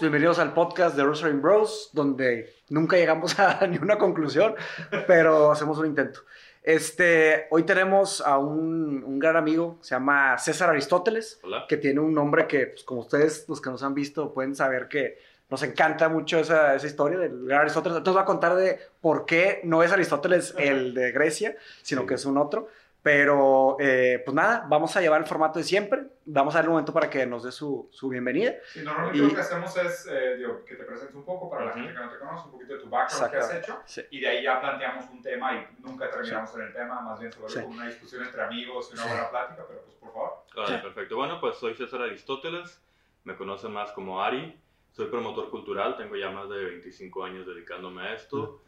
Bienvenidos al podcast de Rosary Bros, donde nunca llegamos a ni una conclusión, pero hacemos un intento. Este, hoy tenemos a un, un gran amigo, se llama César Aristóteles, Hola. que tiene un nombre que, pues, como ustedes, los que nos han visto, pueden saber que nos encanta mucho esa, esa historia del gran Aristóteles. Entonces, voy a contar de por qué no es Aristóteles el de Grecia, sino Sí. que es un otro. Pero, eh, pues nada, vamos a llevar el formato de siempre. Vamos a darle un momento para que nos dé su, su bienvenida. Sí, normalmente Y- lo que hacemos es eh, digo, que te presentes un poco para la Ujú. gente que no te conoce, un poquito de tu background que has hecho, Sí. y de ahí ya planteamos un tema y nunca terminamos en el tema, más bien se vuelve Sí. como una discusión entre amigos y una Sí. buena plática, pero pues por favor. Vale, perfecto. Bueno, pues soy César Aristóteles, me conocen más como Ari, soy promotor cultural, tengo ya más de 25 años dedicándome a esto.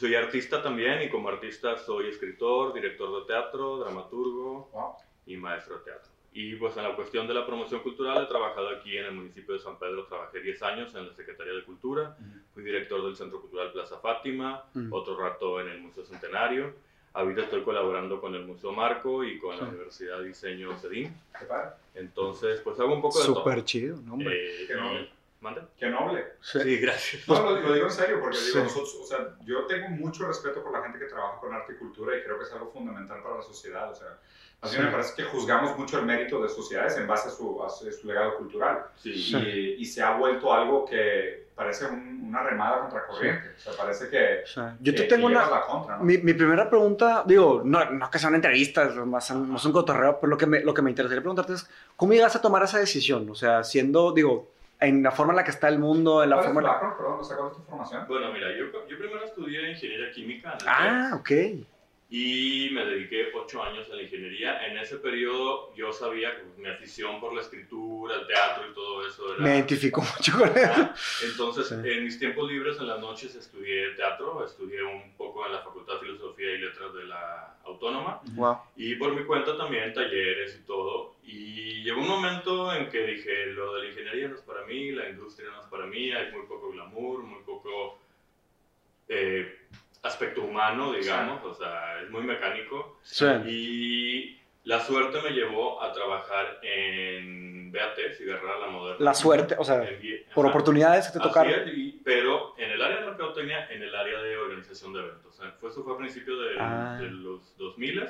Soy artista también y como artista soy escritor, director de teatro, dramaturgo Wow. y maestro de teatro. Y pues en la cuestión de la promoción cultural he trabajado aquí en el municipio de San Pedro, trabajé 10 años en la Secretaría de Cultura, fui director del Centro Cultural Plaza Fátima, otro rato en el Museo Centenario. Ahorita estoy colaborando con el Museo Marco y con la. Universidad de Diseño CEDIM. ¿Qué tal? Entonces, pues hago un poco de todo. Súper chido, ¿no, hombre? Eh, Qué ¿Mande? Qué noble. Sí. Sí, gracias. No, lo, lo digo en serio, porque digo, Sí. nosotros, o sea, yo tengo mucho respeto por la gente que trabaja con arte y cultura y creo que es algo fundamental para la sociedad. O sea, a mí Sí. me parece que juzgamos mucho el mérito de sociedades en base a su, a su, a su legado cultural. Sí, Sí. Y, y se ha vuelto algo que parece un- una remada contracorriente. O sea, parece que. Yo te que- tengo que una... la contra, ¿no? Mi, mi primera pregunta, digo, no, no que sean entrevistas, más, no es un cotorreo, pero lo que, me, lo que me interesaría preguntarte es, ¿cómo llegas a tomar esa decisión? O sea, siendo, digo, en la forma en la que está el mundo, en la ¿Cuál es tu forma... en la-? Perdón, ¿cuál es tu formación? Bueno, mira, yo, yo primero estudié ingeniería química en el Ah, ok. Y me dediqué ocho años a la ingeniería. En ese periodo yo sabía que pues, mi afición por la escritura, el teatro y todo eso era... Me identifico mucho con eso. Entonces, Sí. en mis tiempos libres, en las noches, estudié teatro, estudié un poco en la Facultad de Filosofía y Letras de la Autónoma. Wow. Y por mi cuenta también talleres y todo. Y llegó un momento en que dije, lo de la ingeniería no es para mí, la industria no es para mí, hay muy poco glamour, muy poco eh, aspecto humano, digamos, o sea, es muy mecánico. Sí. Y la suerte me llevó a trabajar en BAT, Cigarra La Moderna. La suerte, o sea, En por ajá. oportunidades que te Así tocaron. es, y- pero en el área de mercadotecnia, en el área de organización de eventos. O sea, fue, eso fue a principios de, Ah. de los 2000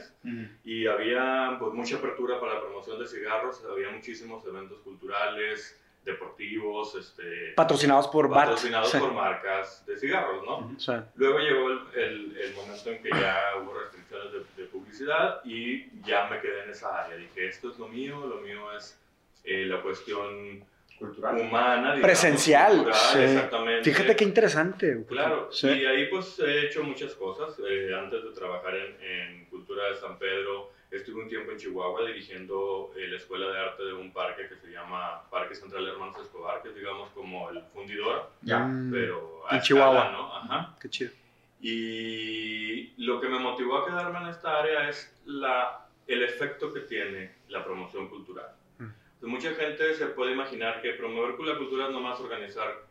y había pues, mucha apertura para la promoción de cigarros, había muchísimos eventos culturales, deportivos, este, Patrocinados por BAT. patrocinados Sí. por marcas de cigarros, ¿no? Luego llegó el, el- el momento en que ya hubo restricciones de, de publicidad y ya me quedé en esa área. Dije, esto es lo mío, lo mío es eh, la cuestión Cultural. humana, digamos, Presencial, cultural, sí. exactamente. fíjate qué interesante. Claro, Sí. y ahí pues he hecho muchas cosas. Eh, antes de trabajar en, en Cultura de San Pedro, estuve un tiempo en Chihuahua dirigiendo eh, la escuela de arte de un parque que se llama Parque Central Hermanos Escobar, que es digamos como el fundidor, Ya. Mm, pero a En escala, Chihuahua. ¿no? Ajá. Qué chido. Y lo que me motivó a quedarme en esta área es la, el efecto que tiene la promoción cultural. Mm. Mucha gente se puede imaginar que promover la cultura es nomás organizar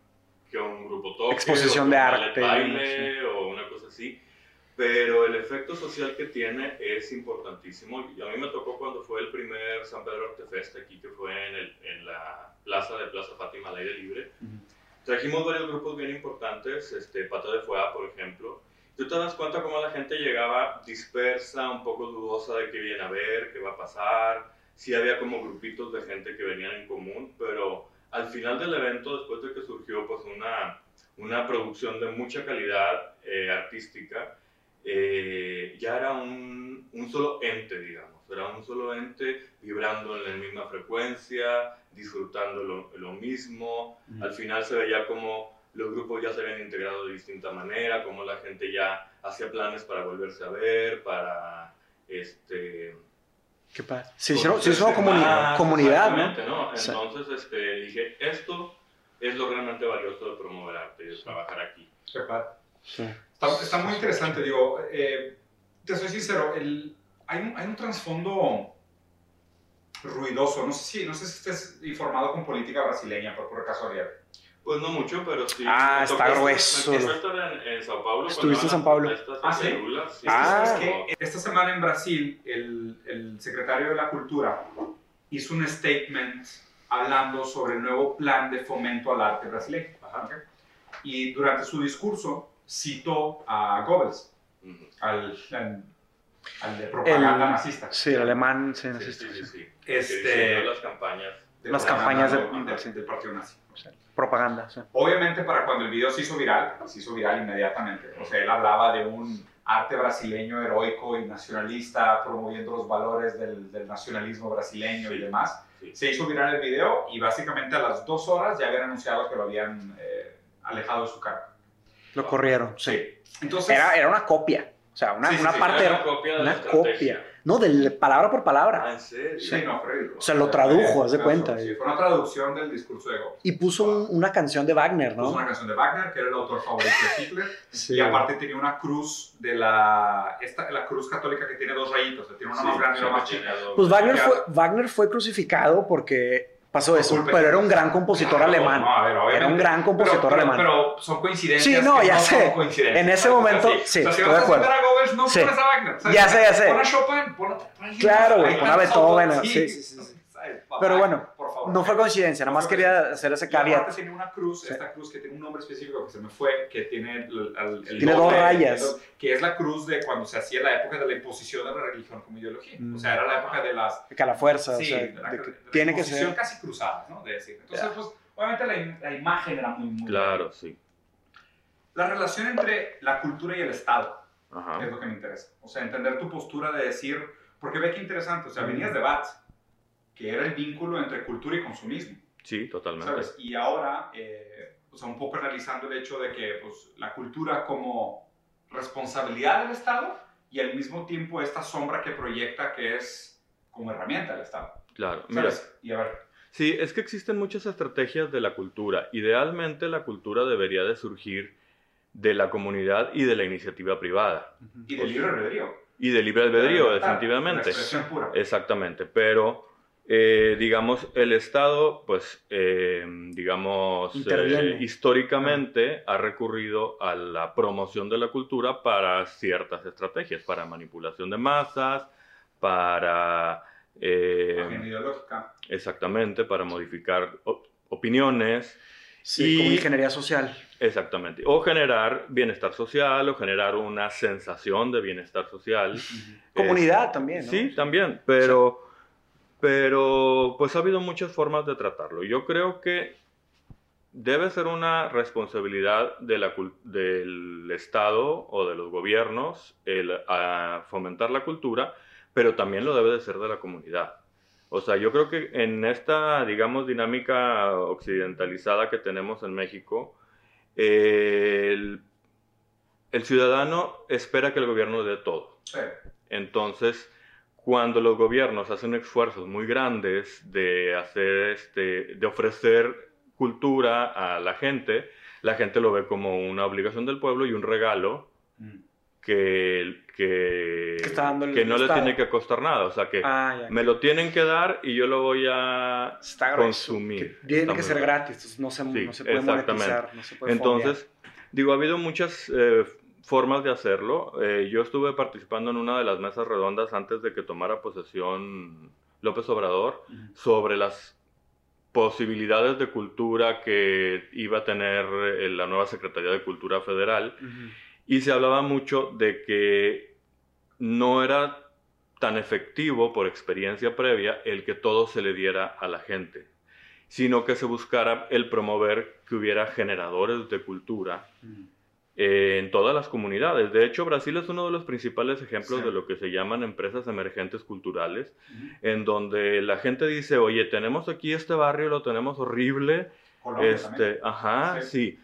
que un grupo toque, Exposición o de arte, baile o una cosa así. Pero el efecto social que tiene es importantísimo. Y a mí me tocó cuando fue el primer San Pedro Arte Fest aquí, que fue en, el- en la plaza de Plaza Fátima al aire libre. Trajimos varios grupos bien importantes, este, Pata de Fuega, por ejemplo. Tú te das cuenta cómo la gente llegaba dispersa, un poco dudosa de qué viene a ver, qué va a pasar. Sí había como grupitos de gente que venían en común, pero al final del evento, después de que surgió pues una, una producción de mucha calidad eh, artística, eh, ya era un, un solo ente, digamos. Era un solo ente vibrando en la misma frecuencia, disfrutando lo, lo mismo. Al final se veía como los grupos ya se habían integrado de distinta manera, como la gente ya hacía planes para volverse a ver, para este Qué padre. Se hicieron, se hizo comuni- más, comunidad, ¿no? exactamente, ¿no? Sí. Entonces este, dije, esto es lo realmente valioso de promover arte y de trabajar aquí. Qué padre. Sí. Está, está muy interesante, digo, eh, te soy sincero, el, hay, un, hay un trasfondo ruidoso, no sé, si, no sé si estés informado con política brasileña por, por casualidad. Pues no mucho, pero sí. Ah, está grueso. En, en Sao Paulo. Estuviste en Sao Paulo. Ah, ¿sí? sí. Ah. Es que esta semana en Brasil, el, el secretario de la Cultura hizo un statement hablando sobre el nuevo plan de fomento al arte brasileño. ¿ok? Y durante su discurso citó a Goebbels, al, al, al de propaganda El- nazista. Sí, el alemán, sí, Sí, nazista, sí, sí. Este- las campañas. de Las propaganda campañas del, del partido nazi. Propaganda, sí. Obviamente para cuando el video se hizo viral, se hizo viral inmediatamente. O sea, él hablaba de un arte brasileño heroico y nacionalista, promoviendo los valores del, del nacionalismo brasileño y demás. Sí. Se hizo viral el video y básicamente a las dos horas ya habían anunciado que lo habían eh, alejado de su cargo. Lo corrieron, sí. Entonces, Era, era una copia. O sea, una, Sí, una sí, parte Era una copia de una la copia. No, de palabra por Ah, palabra. ¿en serio? sí, no, Freddy. O sea, lo tradujo, haz de cuenta. Sí, fue una traducción del discurso de Goebbels. Y puso un- una canción de Wagner, Puso ¿no? una canción de Wagner, que era el autor favorito de Hitler. Sí. Y aparte tenía una cruz de la, esta, la cruz católica que tiene dos rayitos, o sea, tiene una Sí, más grande y sí, una más chica. Pues Wagner fue, Wagner fue crucificado porque pasó eso, pero era un gran compositor alemán. no, ver. Era un gran compositor pero, pero- alemán. Pero son coincidencias. Sí, no, ya sé. En ese momento, sí. estoy de acuerdo. Ya sé, ya sé. Pon a Chopin, pon a, Claro, pon a Beethoven, sí, sí, sí. Pero bueno. No fue coincidencia, nada más quería hacer ese caveat. tiene una cruz, Sí. esta cruz que tiene un nombre específico que se me fue, que tiene el, el- el Tiene doble, dos rayas. el que es la cruz de cuando se hacía la época de la imposición de la religión como ideología. Mm. O sea, era la época de las... Que a la fuerza, sí, o sea, de la, de que de la tiene que ser. casi cruzadas, ¿no? De decir. Entonces, pues, obviamente la, la imagen era muy, muy... Claro, sí. La relación entre la cultura y el Estado es Ajá. lo que me interesa. O sea, entender tu postura de decir... Porque ve qué interesante, o sea, Mm. venías de BAT, que era el vínculo entre cultura y consumismo. Sí, totalmente. ¿sabes? Y ahora, eh, o sea, un poco analizando el hecho de que pues, la cultura como responsabilidad del Estado y al mismo tiempo esta sombra que proyecta que es como herramienta del Estado. Claro. Mira, ¿Sabes? Y a ver, Sí, es que existen muchas estrategias de la cultura. Idealmente la cultura debería de surgir de la comunidad y de la iniciativa privada. y del libre albedrío. Y de libre albedrío, definitivamente. expresión pura. Exactamente, pero eh, digamos, el Estado, pues, eh, digamos, eh, históricamente ha recurrido a la promoción de la cultura para ciertas estrategias, para manipulación de masas, para... eh, Agenda ideológica. exactamente, para modificar op- opiniones, Sí, Y- como ingeniería social. exactamente, o generar bienestar social, o generar una sensación de bienestar social. Comunidad también, ¿no? Sí, también, pero, pero pues ha habido muchas formas de tratarlo. Yo creo que debe ser una responsabilidad de la del Estado o de los gobiernos el ah, fomentar la cultura, pero también lo debe de ser de la comunidad. O sea, yo creo que en esta, digamos, dinámica occidentalizada que tenemos en México, el, el ciudadano espera que el gobierno dé todo. Sí. Entonces, cuando los gobiernos hacen esfuerzos muy grandes de hacer este, de ofrecer cultura a la gente, la gente lo ve como una obligación del pueblo y un regalo Mm. que, que, Que que no le tiene que costar nada. O sea, que Ah, ya. me lo tienen que dar y yo lo voy a Está consumir. que Tiene Está que ser gratis, entonces no se, Sí, no se puede monetizar, no se puede Entonces, digo, ha habido muchas eh, formas de hacerlo. Eh, yo estuve participando en una de las mesas redondas antes de que tomara posesión López Obrador sobre las posibilidades de cultura que iba a tener eh, la nueva Secretaría de Cultura Federal. Y se hablaba mucho de que no era tan efectivo por experiencia previa el que todo se le diera a la gente, sino que se buscara el promover que hubiera generadores de cultura en todas las comunidades. De hecho, Brasil es uno de los principales ejemplos Sí. de lo que se llaman empresas emergentes culturales, Ujú. en donde la gente dice, oye, tenemos aquí este barrio, lo tenemos horrible, Colombia también. este, ajá, Sí. sí.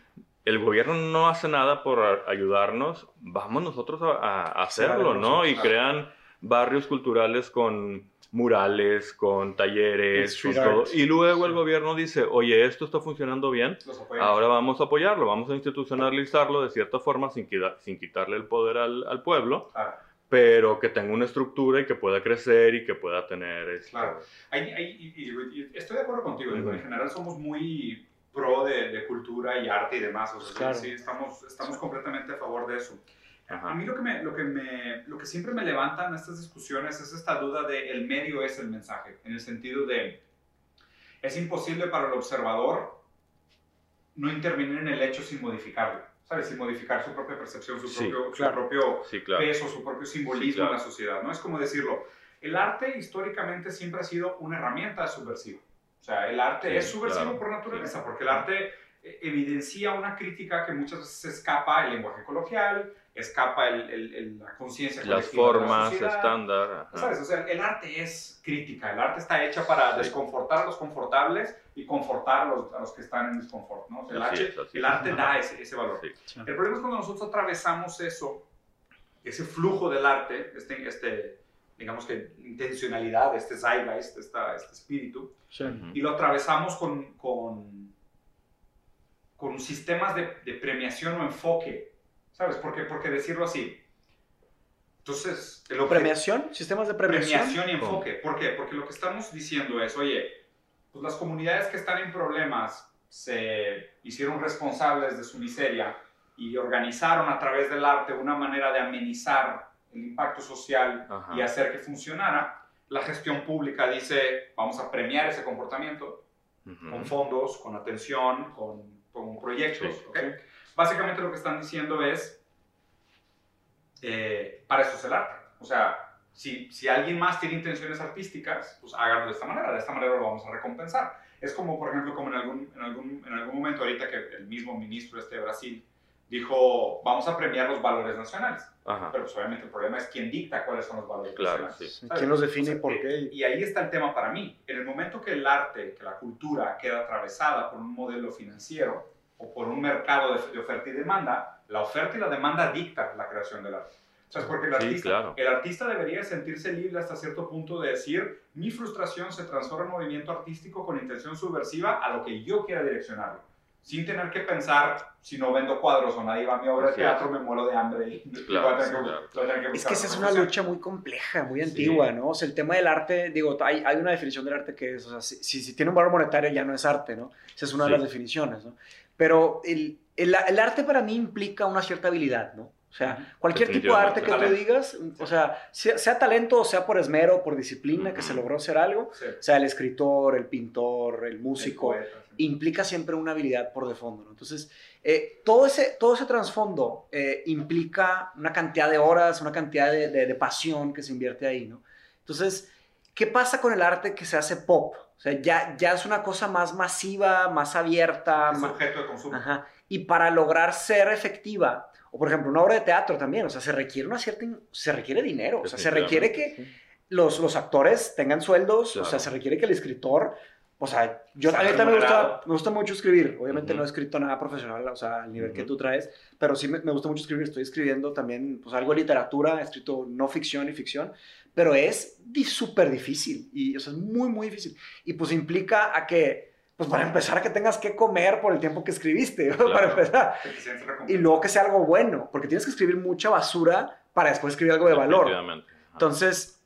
El gobierno no hace nada por ayudarnos, vamos nosotros a, a hacerlo, Sí, ¿no? Y crean barrios culturales con murales, con talleres, con todo. Y luego el gobierno dice, oye, esto está funcionando bien, ahora vamos a apoyarlo, vamos a institucionalizarlo de cierta forma sin, quita- sin quitarle el poder al, al pueblo, Claro. pero que tenga una estructura y que pueda crecer y que pueda tener... este, Claro. Ahí- ahí- y- y- estoy de acuerdo contigo. digo, Ujú. En general somos muy pro de, de cultura y arte y demás. O sea, Claro. sí, estamos, estamos completamente a favor de eso. Ajá. A mí lo que, me, lo, que me, lo que siempre me levanta en estas discusiones es esta duda de el medio es el mensaje, en el sentido de es imposible para el observador no intervenir en el hecho sin modificarlo, ¿sabes? Sin modificar su propia percepción, su Sí, propio, su propio Sí, claro. peso, su propio simbolismo Sí, claro. en la sociedad, ¿no? Es como decirlo, el arte históricamente siempre ha sido una herramienta subversiva. O sea, el arte es subversivo por naturaleza, porque el arte evidencia una crítica que muchas veces escapa el lenguaje coloquial, escapa el- el- el- la conciencia Las colectiva de la formas sociedad. estándar. ¿Sabes? O sea, el arte es crítica, el arte está hecha para Sí. desconfortar a los confortables y confortar a los, a los que están en desconfort, ¿no? O sea, el, arte, es, el es. arte da ese, ese valor. Sí. El problema es cuando nosotros atravesamos eso, ese flujo del arte, este, este digamos que intencionalidad, este zeitgeist, esta- este espíritu, Sí. Y lo atravesamos con, con, con sistemas de, de premiación o enfoque, ¿sabes? Porque, porque decirlo así. Entonces, el ¿Premiación? ¿Sistemas de premiación? premiación y enfoque. ¿Por qué? Porque lo que estamos diciendo es, oye, pues las comunidades que están en problemas se hicieron responsables de su miseria y organizaron a través del arte una manera de amenizar el impacto social Ajá. y hacer que funcionara. La gestión pública dice, vamos a premiar ese comportamiento Ujú. con fondos, con atención, con, con proyectos. Sí. Básicamente lo que están diciendo es, eh, para eso es el arte. O sea, si, si alguien más tiene intenciones artísticas, pues háganlo de esta manera, de esta manera lo vamos a recompensar. Es como, por ejemplo, como en algún, en algún, en algún momento ahorita que el mismo ministro este de Brasil dijo, vamos a premiar los valores nacionales. Ajá. Pero pues obviamente el problema es quién dicta cuáles son los valores Claro, nacionales. sí. ¿Quién los define y por eh, qué? Y ahí está el tema para mí. En el momento que el arte, que la cultura queda atravesada por un modelo financiero o por un mercado de, de oferta y demanda, la oferta y la demanda dicta la creación del arte. ¿Sabes? Porque el Sí, artista, claro. el artista debería sentirse libre hasta cierto punto de decir, mi frustración se transforma en movimiento artístico con intención subversiva a lo que yo quiera direccionarlo. Sin tener que pensar, si no vendo cuadros o nadie va a mi obra de teatro, me muero de hambre Claro, que- claro. que Es que esa es una lucha muy compleja, muy Sí. antigua, ¿no? O sea, el tema del arte, digo, hay, hay una definición del arte que es, o sea, si, si, si tiene un valor monetario ya no es arte, ¿no? Esa es una Sí. de las definiciones, ¿no? Pero el, el, el arte para mí implica una cierta habilidad, ¿no? O sea, cualquier tipo de arte que tú digas, o sea, sea, sea talento o sea por esmero, por disciplina, que se logró hacer algo, Sí. o sea, el escritor, el pintor, el músico, El poeta, sí. implica siempre una habilidad por de fondo. ¿no? Entonces, eh, todo, ese, todo ese trasfondo eh, implica una cantidad de horas, una cantidad de, de- de pasión que se invierte ahí. ¿no? Entonces, ¿qué pasa con el arte que se hace pop? O sea, ya, ya es una cosa más masiva, más abierta. Es ma- objeto de consumo. Ajá. Y para lograr ser efectiva, o por ejemplo, una obra de teatro también, o sea, se requiere una cierta, se requiere dinero, o sea, se requiere que los, los actores tengan sueldos, o sea, Claro. se requiere que el escritor, o sea, yo a mí también me gusta, me gusta mucho escribir, obviamente Ujú. no he escrito nada profesional, o sea, al nivel que Ujú. tú traes, pero sí me, me gusta mucho escribir, estoy escribiendo también, pues algo de literatura, he escrito no ficción y ficción, pero es di- súper difícil, y o sea, es muy, muy difícil, y pues implica a que, pues para empezar, a que tengas que comer por el tiempo que escribiste, para empezar, y luego que sea algo bueno, porque tienes que escribir mucha basura para después escribir algo de valor. Entonces,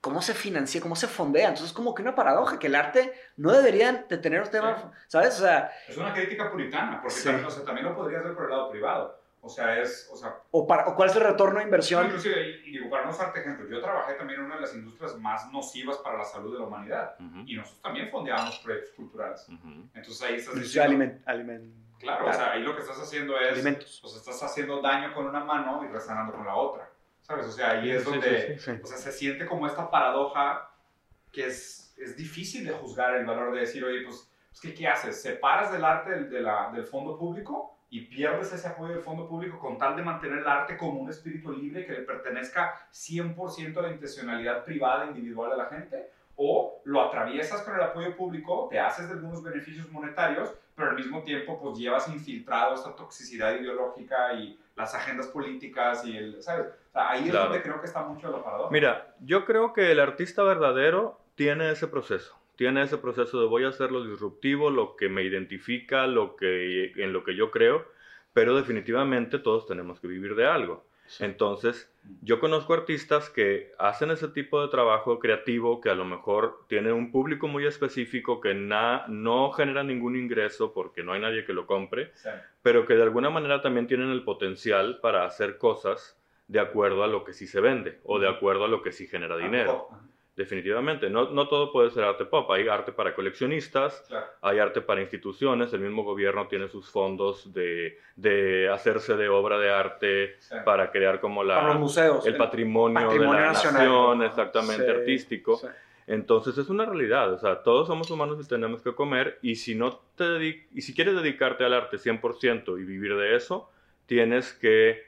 ¿cómo se financia? ¿Cómo se fondea? Entonces, es como que una paradoja, que el arte no debería de tener un tema, ¿sabes? O sea, Es una crítica puritana, porque Sí. también, o sea, también lo podrías ver por el lado privado. O sea, es, o sea, o, para, o cuál es el retorno de inversión. inclusive, y, y digo, para no usarte ejemplo, yo trabajé también en una de las industrias más nocivas para la salud de la humanidad. Ujú. Y nosotros también fondeábamos proyectos culturales. Ujú. Entonces ahí estás diciendo, aliment, aliment- claro, o sea, ahí lo que estás haciendo es, alimentos. o sea, estás haciendo daño con una mano y resanando con la otra. ¿Sabes? O sea, ahí es Sí, sí, donde, Sí. o sea, se siente como esta paradoja que es, es difícil de juzgar el valor de decir, oye, pues, pues, ¿qué, qué haces? ¿Separas del arte del, de la- del fondo público y pierdes ese apoyo del fondo público con tal de mantener el arte como un espíritu libre que le pertenezca 100% a la intencionalidad privada e individual de la gente? ¿O lo atraviesas con el apoyo público, te haces de algunos beneficios monetarios, pero al mismo tiempo pues llevas infiltrado esta toxicidad ideológica y las agendas políticas y el, ¿sabes? O sea, ahí es donde creo que está mucho la paradoja. Mira, yo creo que el artista verdadero tiene ese proceso. Tiene ese proceso de voy a hacer lo disruptivo, lo que me identifica, lo que, en lo que yo creo, pero definitivamente todos tenemos que vivir de algo. Entonces, yo conozco artistas que hacen ese tipo de trabajo creativo que a lo mejor tiene un público muy específico que na- no genera ningún ingreso porque no hay nadie que lo compre, pero que de alguna manera también tienen el potencial para hacer cosas de acuerdo a lo que sí se vende o de acuerdo a lo que sí genera dinero. Definitivamente. No, no todo puede ser arte pop. Hay arte para coleccionistas, Claro. hay arte para instituciones. El mismo gobierno tiene sus fondos de, de hacerse de obra de arte Sí. para crear como Para los la, museos. el patrimonio, patrimonio de la nacional. nación, exactamente Sí, artístico. sí. Entonces es una realidad, o sea, todos somos humanos y tenemos que comer y si no te y si quieres dedicarte al arte 100% y vivir de eso, tienes que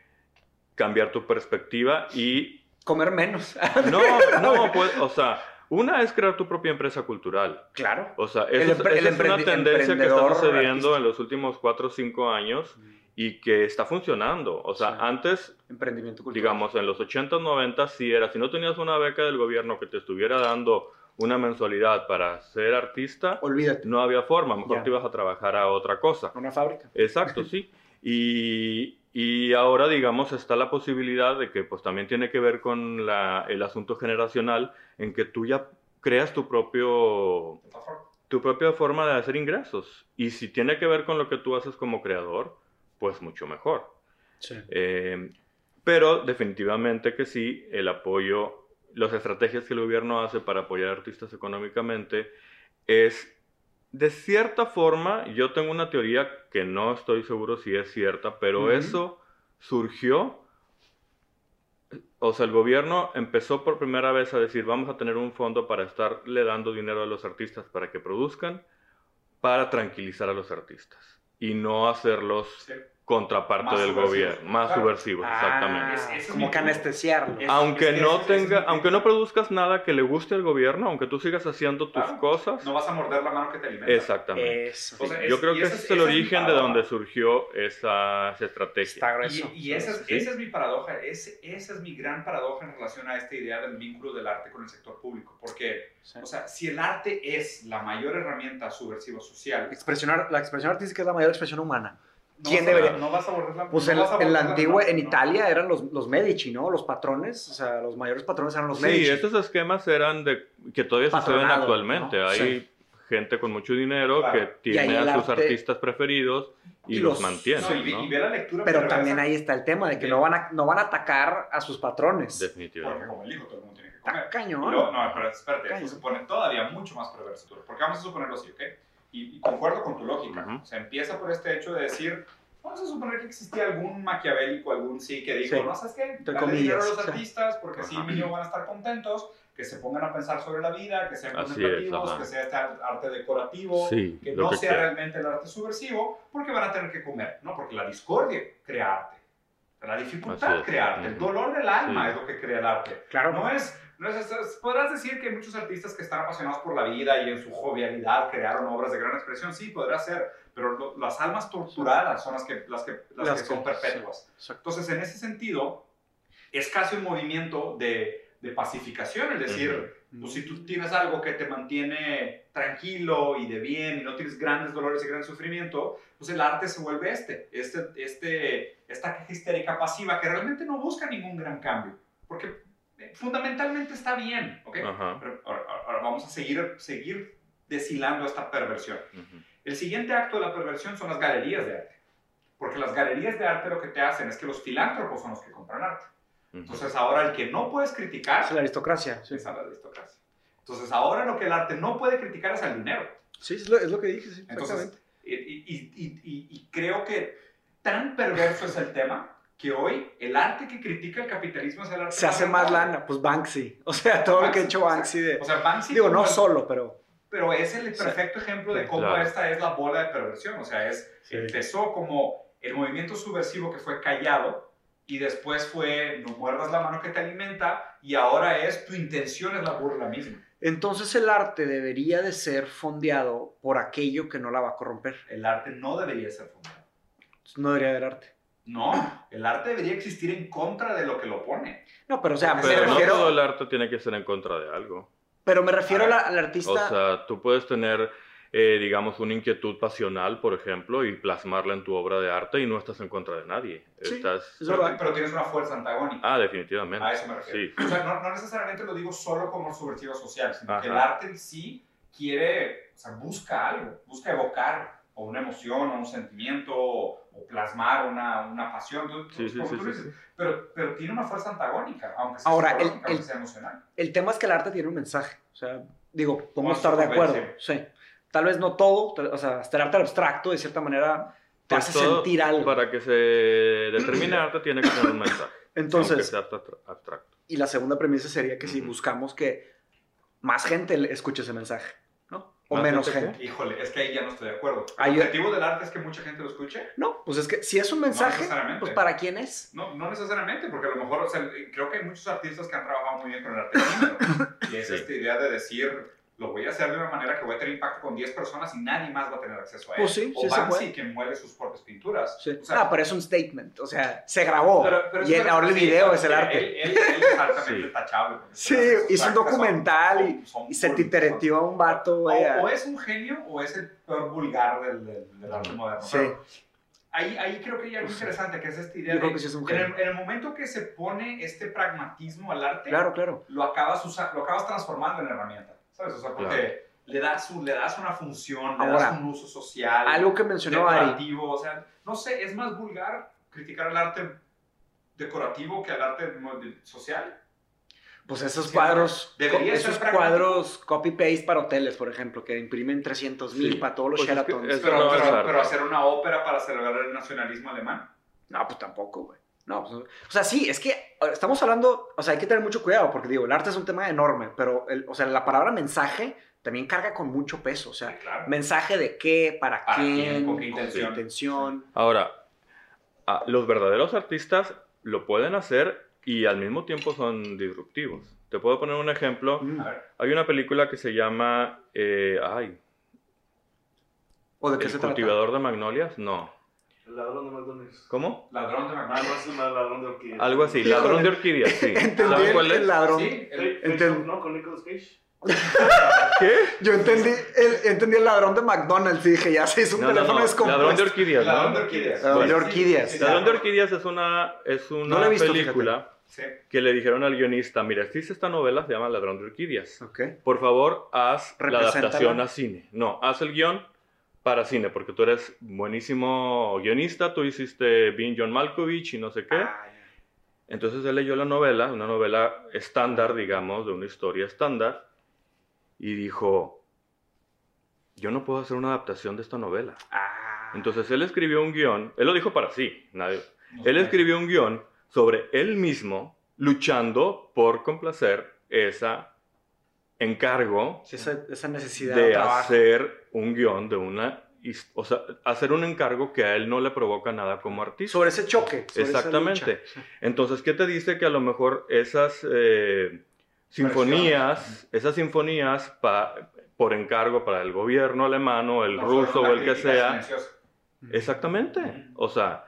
cambiar tu perspectiva y Comer menos. no, no, pues, o sea, una es crear tu propia empresa cultural. claro. O sea, eso es- el una tendencia que está sucediendo artista. en los últimos 4 o 5 años y que está funcionando. O sea, Sí. antes Emprendimiento cultural. digamos, en los 80, 90 sí era, si no tenías una beca del gobierno que te estuviera dando una mensualidad para ser artista, Olvídate. no había forma, mejor te ibas a trabajar a otra cosa. Una fábrica. Exacto, sí. Y, y ahora, digamos, está la posibilidad de que pues también tiene que ver con la- el asunto generacional en que tú ya creas tu propio tu propia forma de hacer ingresos. Y si tiene que ver con lo que tú haces como creador, pues mucho mejor. Sí. Eh, pero definitivamente que sí, el apoyo, las estrategias que el gobierno hace para apoyar a artistas económicamente es, de cierta forma, yo tengo una teoría que no estoy seguro si es cierta, pero eso surgió, o sea, el gobierno empezó por primera vez a decir, vamos a tener un fondo para estarle dando dinero a los artistas para que produzcan, para tranquilizar a los artistas y no hacerlos Sí. Contraparte Más del gobierno, más Claro. exactamente. Ah, Es- ese es como que anestesiarlo. Es- aunque es- no es- es- tenga, es- aunque no produzcas nada que le guste al gobierno, aunque tú sigas haciendo tus Claro. cosas, No vas a morder la mano que te alimenta. exactamente. Eso. O sea, Yo es- creo que ese es- es el es origen de donde surgió esa, esa estrategia. Está grueso. Y, y esa, es, Sí. esa es mi paradoja, ese- esa es mi gran paradoja en relación a esta idea del vínculo del arte con el sector público. Porque, Sí. o sea, si el arte es la mayor herramienta subversiva social, Expresionar, la expresión artística es la mayor expresión humana. No ¿Quién vas a- debería? No vas a borrar la Pues no en, en la antigua, mano, en no. Italia eran los, los Medici, ¿no? Los patrones, o sea, los mayores patrones eran los Medici. Sí, estos esquemas eran de que todavía suceden actualmente. ¿no? Hay Sí. gente con mucho dinero Claro. que tiene a sus arte- artistas preferidos y, y los, los- mantiene. No, y, y ve la lectura Pero también ahí está el tema de que no van a, no van a atacar a sus patrones. Porque Definitivamente. como el hijo todo el mundo tiene que comer. Está cañón. Luego- no, pero espérate, se pone todavía mucho más perverso. Porque vamos a suponerlo así, ¿ok? Y, y concuerdo con tu lógica. Ujú. O sea, empieza por este hecho de decir, vamos a suponer que existía algún maquiavélico, algún sí que dijo, Sí. no sabes qué, dale dinero a los sí. artistas porque así mínimo van a estar contentos, que se pongan a pensar sobre la vida, que sean Así es, contemplativos, ajá. que sea este arte decorativo, Sí, que no que sea quiera. realmente el arte subversivo, porque van a tener que comer, ¿no? Porque la discordia crea arte. La dificultad es. crea arte, el dolor del alma Sí. es lo que crea el arte. Claro. No es, no es, es- podrás decir que muchos artistas que están apasionados por la vida y en su jovialidad crearon obras de gran expresión, sí, podrá ser, pero lo- las almas torturadas son las que, las que, las Las que son perpetuas. Entonces, en ese sentido, es casi un movimiento de, de pacificación, es decir, pues, si tú tienes algo que te mantiene tranquilo y de bien y no tienes grandes dolores y gran sufrimiento, pues el arte se vuelve este, este, este, esta histérica pasiva que realmente no busca ningún gran cambio, porque fundamentalmente está bien, ¿ok? Ajá. Pero ahora, vamos a seguir, seguir deshilando esta perversión. El siguiente acto de la perversión son las galerías de arte, porque las galerías de arte lo que te hacen es que los filántropos son los que compran arte. Entonces ahora el que no puedes criticar Es la aristocracia. Sí, es la aristocracia. Entonces ahora lo que el arte no puede criticar es al dinero. Sí, es, lo, es lo que dije, sí, Entonces, exactamente. y, y- y- y- y creo que tan perverso es el tema que hoy el arte que critica el capitalismo es el arte Se hace más lana, pues Banksy. O sea, todo lo que ha hecho Banksy de... O sea, Banksy Digo, no el- solo, pero... pero es el perfecto ejemplo de cómo Claro. esta es la bola de perversión. O sea, es, Sí. empezó como el movimiento subversivo que fue callado y después fue no muerdas la mano que te alimenta y ahora es tu intención es la burla misma. Entonces el arte debería de ser fondeado por aquello que no la va a corromper. El arte no debería ser fundado. No debería haber arte. No, el arte debería existir en contra de lo que lo pone. No, pero o sea, me Pero no refiero, todo el arte tiene que ser en contra de algo. pero me refiero al artista... O sea, tú puedes tener, eh, digamos, una inquietud pasional, por ejemplo, y plasmarla en tu obra de arte y no estás en contra de nadie. Sí, Estás... es Pero, tienes una fuerza antagónica. Ah, definitivamente. A eso me refiero. Sí. O sea, no, no necesariamente lo digo solo como subversivo social, sino que el arte en sí quiere, o sea, busca algo, busca evocar o una emoción, o un sentimiento, o, plasmar una, una pasión. Tú- Sí, sí, como sí, tú sí, dices. sí. Pero, pero tiene una fuerza antagónica, aunque sea Ahora, el- psicológica, aunque el- sea emocional. El tema es que el arte tiene un mensaje. O sea, digo, podemos estar de acuerdo. Sí. Tal vez no todo, o sea, hasta el arte abstracto, de cierta manera, te Pues hace sentir algo. Para que se determine arte tiene que tener un mensaje. Entonces, sea abstracto. y la segunda premisa sería que si buscamos que más gente le- escuche ese mensaje. O ¿Más menos gente. Híjole, es que ahí ya no estoy de acuerdo. ¿El objetivo del arte es que mucha gente lo escuche? No, pues es que si es un mensaje, pues ¿para quién es? No, no necesariamente, porque a lo mejor, o sea, creo que hay muchos artistas que han trabajado muy bien con el arte y es Sí. esta idea de decir, lo voy a hacer de una manera que voy a tener impacto con 10 personas y nadie más va a tener acceso a él. Pues sí, o sí puede. que muele sus propias pinturas. Sí. O sea, ah, pero es un statement, o sea, se grabó. pero- pero y ahora el sí, video es el arte. Él, él- él es altamente Sí. tachable. Sí, hizo un prácticas son- documental y- son- Y se titereteó a un vato, O, o es un genio o es el peor vulgar del, del, del arte moderno. Sí. Pero ahí, ahí creo que hay algo Pues sí. interesante, que es esta idea Yo de... creo que sí es un en, el, genio. en el momento que se pone este pragmatismo al arte, Claro, claro. lo, acabas usa- lo acabas transformando en herramienta. ¿Sabes? O sea, porque le, das un- le das una función, le Ahora, das un uso social, Algo que mencionó Ari. decorativo. O sea, no sé, es más vulgar criticar el arte decorativo que al arte social. Pues esos Sí, cuadros, debería esos cuadros copy-paste para hoteles, por ejemplo, que imprimen 300 mil Sí. para todos los Pues es que Sheratons. es- Pero, no es pero- arte. pero hacer una ópera para celebrar el nacionalismo alemán. No, pues tampoco, güey. No, pues, o sea, sí, es que estamos hablando, o sea, hay que tener mucho cuidado, porque digo, el arte es un tema enorme, pero, el- o sea, la palabra mensaje también carga con mucho peso, o sea, Sí, claro. mensaje de qué, para, ¿Para quién, quién? ¿Con qué con intención? intención. Ahora, ah, los verdaderos artistas lo pueden hacer y al mismo tiempo son disruptivos. Te puedo poner un ejemplo. Mm. Hay una película que se llama eh, ay, ¿O de qué El se trata? cultivador de magnolias. No. El ladrón de McDonald's. ¿Cómo? ladrón de Ah, McDonald's. no, es un ladrón de orquídeas. Algo así. Híjole. Ladrón de orquídeas, sí. Entendí ¿Sabes el, cuál el es? ladrón. Sí, el- Enten- ¿no? Con Nicolas Cage. ¿Qué? Yo entendí el, entendí el ladrón de McDonald's y dije, ya se hizo un No, no, teléfono no. descompuesto. Ladrón de orquídeas, Ladrón ¿no? de orquídeas. Ladrón de Sí, sí, orquídeas. sí, Ladrón de orquídeas es una, es una No la he visto, película Sí. que le dijeron al guionista, mira, existe esta novela, se llama Ladrón de orquídeas. Ok. Por favor, haz la adaptación a cine. No, haz el guion para cine, porque tú eres buenísimo guionista, tú hiciste Being John Malkovich y no sé qué. Ah. Entonces él leyó la novela, una novela estándar, digamos, de una historia estándar, y dijo, yo no puedo hacer una adaptación de esta novela. Ah. Entonces él escribió un guion, él lo dijo para sí, nadie, él escribió un guion sobre él mismo luchando por complacer esa encargo esa, esa necesidad de trabajo. hacer un guion de una, o sea, hacer un encargo que a él no le provoca nada como artista. Sobre ese choque. sobre esa Exactamente. lucha. Entonces, ¿qué te dice que a lo mejor esas eh, sinfonías, esas sinfonías pa- por encargo para el gobierno alemán o el No ruso o el que sea, silenciosa. exactamente, o sea,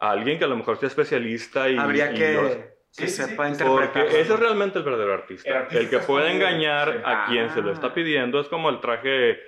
alguien que a lo mejor sea especialista y, Habría y que, los- que sí, sí. sepa porque interpretar. ese es realmente el verdadero artista. El que puede engañar a quien se lo Ah. está pidiendo es como el traje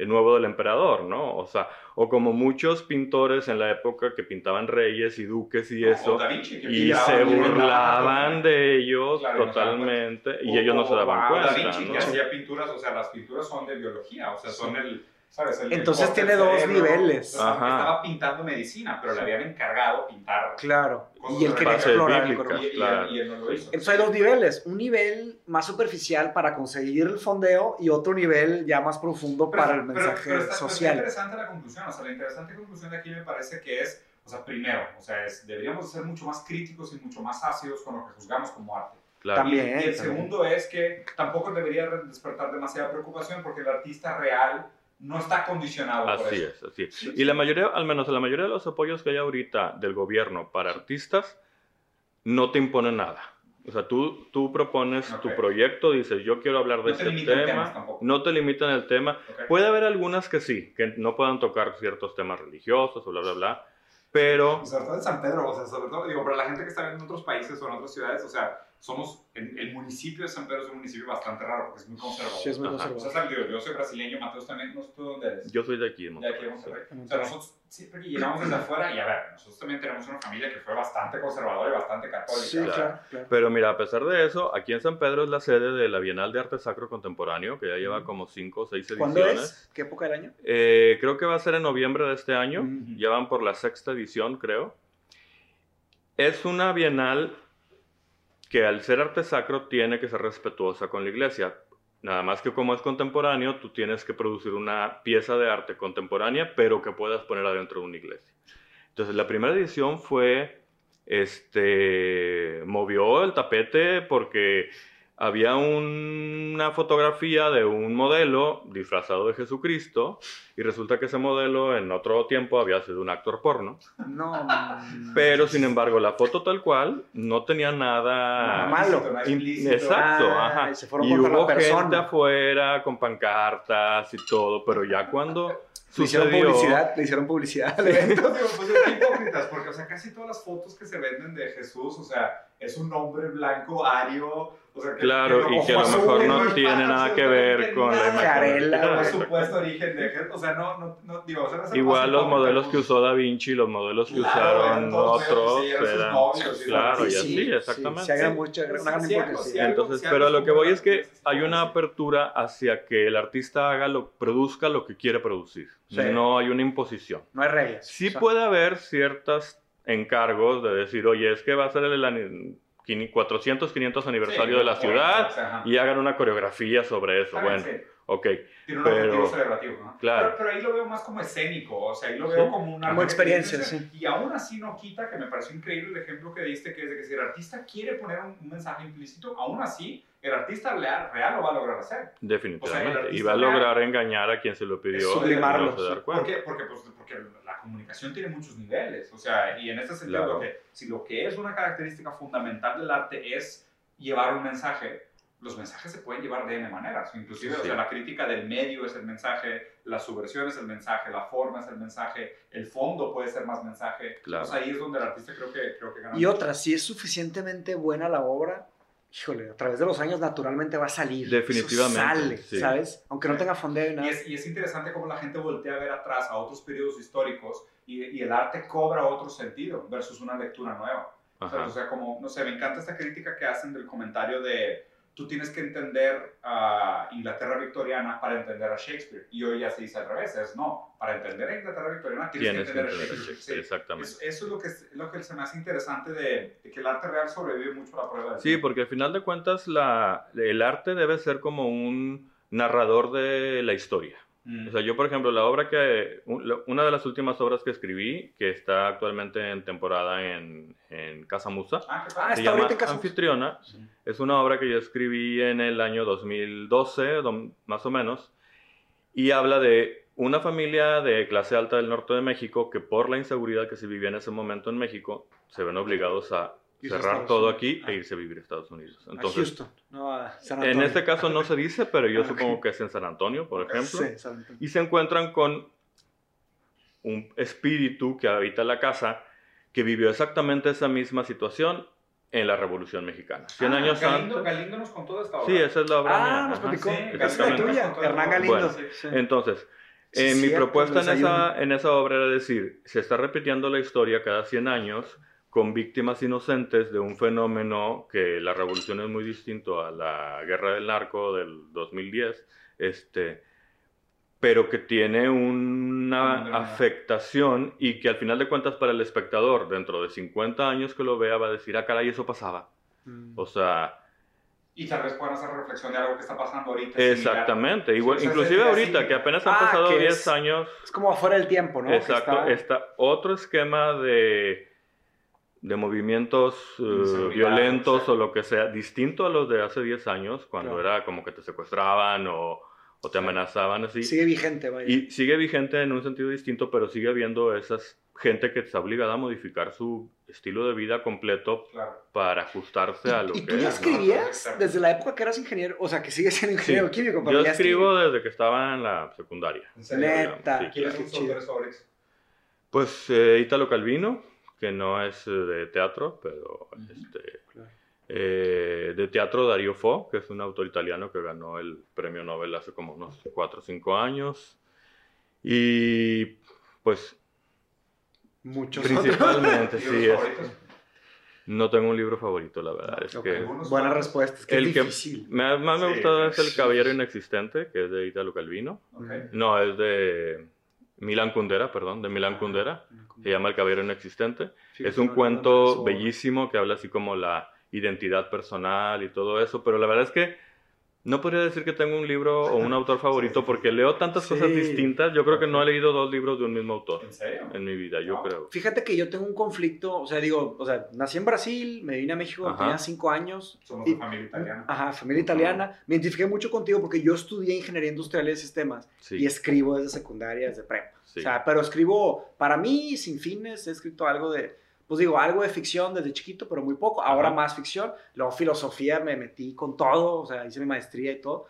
eh, nuevo del emperador, ¿no? O sea, o como muchos pintores en la época que pintaban reyes y duques y O eso, Da Vinci, que y se burlaban de ellos Claro, no totalmente, y O- ellos no se daban o Da cuenta, Vinci, ¿no? que hacía pinturas, o sea, las pinturas son de biología, o sea, son el, ¿sabes? El, el Entonces tiene dos cerebro. niveles. Estaba pintando medicina, pero le habían encargado pintar. Claro. Y él quería explorar el bíblicas. cuerpo. Y, y- claro. y él no lo hizo. Entonces hay dos niveles. Un nivel más superficial para conseguir el fondeo y otro nivel ya más profundo Pero- para el pero- mensaje pero pero está social. interesante la conclusión, o sea, la interesante conclusión de aquí me parece que es, o sea, primero, o sea, es, deberíamos ser mucho más críticos y mucho más ácidos con lo que juzgamos como arte. Claro. También. y, y el también. segundo es que tampoco debería despertar demasiada preocupación porque el artista real no está condicionado por Así eso. es, así es. Y la mayoría, al menos la mayoría de los apoyos que hay ahorita del gobierno para artistas, no te imponen nada. O sea, tú, tú propones tu proyecto, dices, yo quiero hablar de No te este limitan temas tema, no te limitan el tema. Puede haber algunas que sí, que no puedan tocar ciertos temas religiosos o bla, bla, bla, pero Sobre todo en San Pedro, o sea, sobre todo, digo, para la gente que está en otros países o en otras ciudades, o sea, somos, el, el municipio de San Pedro es un municipio bastante raro porque es muy conservador. Sí, es muy Ajá. O sea, conservador. yo soy brasileño, Mateus también, no tú dónde eres. Yo soy de aquí, de Monterrey. aquí de Monterrey. En O sea, nosotros siempre que llegamos desde afuera, y a ver, nosotros también tenemos una familia que fue bastante conservadora y bastante católica. Sí, o sea, claro, claro. Pero mira, a pesar de eso, aquí en San Pedro es la sede de la Bienal de Arte Sacro Contemporáneo, que ya lleva como 5 o 6 ¿Cuándo ediciones. es? ¿Qué época del año? Eh, creo que va a ser en noviembre de este año. Mm. Ya van por la sexta edición, creo. Es una bienal que al ser arte sacro tiene que ser respetuosa con la iglesia. Nada más que como es contemporáneo, tú tienes que producir una pieza de arte contemporánea, pero que puedas poner adentro de una iglesia. Entonces, la primera edición fue, este, movió el tapete porque había un- una fotografía de un modelo disfrazado de Jesucristo y resulta que ese modelo en otro tiempo había sido un actor porno. No. Pero sin embargo, la foto tal cual no tenía nada... Malo. no explícito. Exacto, Ah, ajá. y se fueron Y hubo gente afuera con pancartas y todo, pero ya cuando Le hicieron publicidad, le hicieron publicidad al evento. Digo, pues son hipócritas, porque, o sea, casi todas las fotos que se venden de Jesús, o sea, es un hombre blanco, ario, o sea, que, Claro, y que a lo mejor no no tiene nada que ver con la imagen. Carela, Por güey. supuesto, origen de Jesús, o sea, no, no, no digo, o sea, no Igual los modelos que usó Da Vinci, los modelos que Claro, usaron otros, eran eran- novios, claro, y sí, así, sí, exactamente. Sí, gran sí, algo. Entonces, pero a lo que voy es que hay una apertura hacia que el artista haga lo, produzca lo que quiere producir. No hay una imposición. No hay reglas. Sí puede haber ciertos encargos de decir, oye, es que va a ser el ani- 400, 500 aniversario Sí, de la ciudad o sea, ajá. y hagan una coreografía sobre eso. Bueno, sí. ok. Tiene un Pero- objetivo celebrativo, ¿no? Claro. Pero, pero ahí lo veo más como escénico, o sea, ahí lo Sí. veo como una... Como experiencia, sí. Y aún así no quita, que me pareció increíble el ejemplo que diste, que es de que si el artista quiere poner un, un mensaje implícito, aún así, el artista real, real lo va a lograr hacer. Definitivamente. O sea, y va a real- lograr engañar a quien se lo pidió. Sublimarlo, no dar cuenta. ¿Por qué? Porque, pues, porque la comunicación tiene muchos niveles, o sea, y en este sentido, Claro. lo que, si lo que es una característica fundamental del arte es llevar un mensaje, los mensajes se pueden llevar de N maneras, inclusive, o Sí. sea, la crítica del medio es el mensaje, la subversión es el mensaje, la forma es el mensaje, el fondo puede ser más mensaje, Claro. o sea, ahí es donde el artista creo que, creo que gana. Y mucho. otra, si es suficientemente buena la obra, híjole, a través de los años naturalmente va a salir. Definitivamente, Eso sale, sí. ¿sabes? Aunque no tenga fondeo y nada. Y es, y es interesante cómo la gente voltea a ver atrás a otros periodos históricos y, y el arte cobra otro sentido versus una lectura nueva. O sea, o sea, como, no sé, me encanta esta crítica que hacen del comentario de tú tienes que entender a Inglaterra victoriana para entender a Shakespeare. Y hoy ya se dice al revés, es no, para entender a Inglaterra victoriana tienes, Tienes que entender, entender a Shakespeare. Shakespeare, Sí. exactamente. Es- eso es lo que, es- lo que se me hace interesante de, de que el arte real sobrevive mucho a la prueba del Sí, tiempo. porque al final de cuentas la, el arte debe ser como un narrador de la historia. Mm. O sea, yo, por ejemplo, la obra que, una de las últimas obras que escribí, que está actualmente en temporada en, en Casa Musa, ah, Ah, se está llama ahorita en Casa. Anfitriona. Es una obra que yo escribí en el año 2012, dom- más o menos, y habla de una familia de clase alta del norte de México que por la inseguridad que se vivía en ese momento en México, se ven obligados a cerrar Estados todo aquí Ah. e irse a vivir a Estados Unidos. a Entonces, Houston, no a San en Antonio. este caso no se dice, pero yo Ah, supongo que es en San Antonio, por ejemplo. Sí, San Antonio. Y se encuentran con un espíritu que habita la casa que vivió exactamente esa misma situación en la Revolución Mexicana. 100 Ah, años Galindo, antes. Galindo nos contó de esta obra. Sí, esa es la obra mía. Ah, nos ajá. platicó. sí, la tuya, Hernán Galindo. Bueno, Sí. Entonces, Sí, eh, mi cierto, propuesta en esa, en esa obra era decir, se está repitiendo la historia cada 100 años con víctimas inocentes de un fenómeno que la revolución es muy distinto a la guerra del narco del 2010, este, pero que tiene una afectación y que al final de cuentas para el espectador, dentro de 50 años que lo vea, va a decir, ah, caray, eso pasaba. Mm. O sea, Y tal vez puedan hacer reflexión de algo que está pasando ahorita. exactamente. Igual, inclusive ahorita, así. que apenas han Ah, pasado que 10 es- años, Es como afuera del tiempo, ¿no? Que Exacto, está- está otro esquema de, de movimientos eh, violentos o sea. o lo que sea, distinto a los de hace 10 años, cuando Claro. era como que te secuestraban o, o te Sí. amenazaban así. Sigue vigente, vaya. Y sigue vigente en un sentido distinto, pero sigue habiendo esas gente que está obligada a modificar su estilo de vida completo Claro. para ajustarse a lo ¿Y que tú ya es. ¿no? escribías desde la época que eras ingeniero? O sea, que sigues siendo ingeniero químico, pero Yo ya escribo desde que estaba en la secundaria. En serio. Neta. Sí, ¿Quiénes son tus autores favoritos? Pues eh, Ítalo Calvino, que no es eh, de teatro, pero este, Claro. Eh, de teatro Dario Fo, que es un autor italiano que ganó el premio Nobel hace como unos 4 o 5 años. Y pues Muchos principalmente, ¿Libros sí, es, no tengo un libro favorito, la verdad. Es Ok, que ¿Algunos Buena respuesta. Es que el es que difícil. me, más me ha Sí, gustado es El. Caballero Inexistente, que es de Italo Calvino. Ok. No, es de Milan Kundera, perdón, de Milan Kundera. Se llama El Caballero Inexistente. Es un cuento bellísimo que habla así como la identidad personal y todo eso, pero la verdad es que no podría decir que tengo un libro o un autor favorito porque leo tantas Sí. cosas distintas. Yo creo que no he leído dos libros de un mismo autor ¿En serio? en mi vida, yo creo. Fíjate que yo tengo un conflicto, o sea, digo, o sea, nací en Brasil, me vine a México Ajá. tenía cinco años. Somos y- de familia italiana. Ajá, familia italiana. Me identifiqué mucho contigo porque yo estudié ingeniería industrial y de sistemas Sí, y escribo desde secundaria, desde prepa. sí. O sea, pero escribo para mí sin fines, he escrito algo de, pues digo, algo de ficción desde chiquito, pero muy poco. Ahora Ajá. más ficción. Luego filosofía me metí con todo, o sea, hice mi maestría y todo.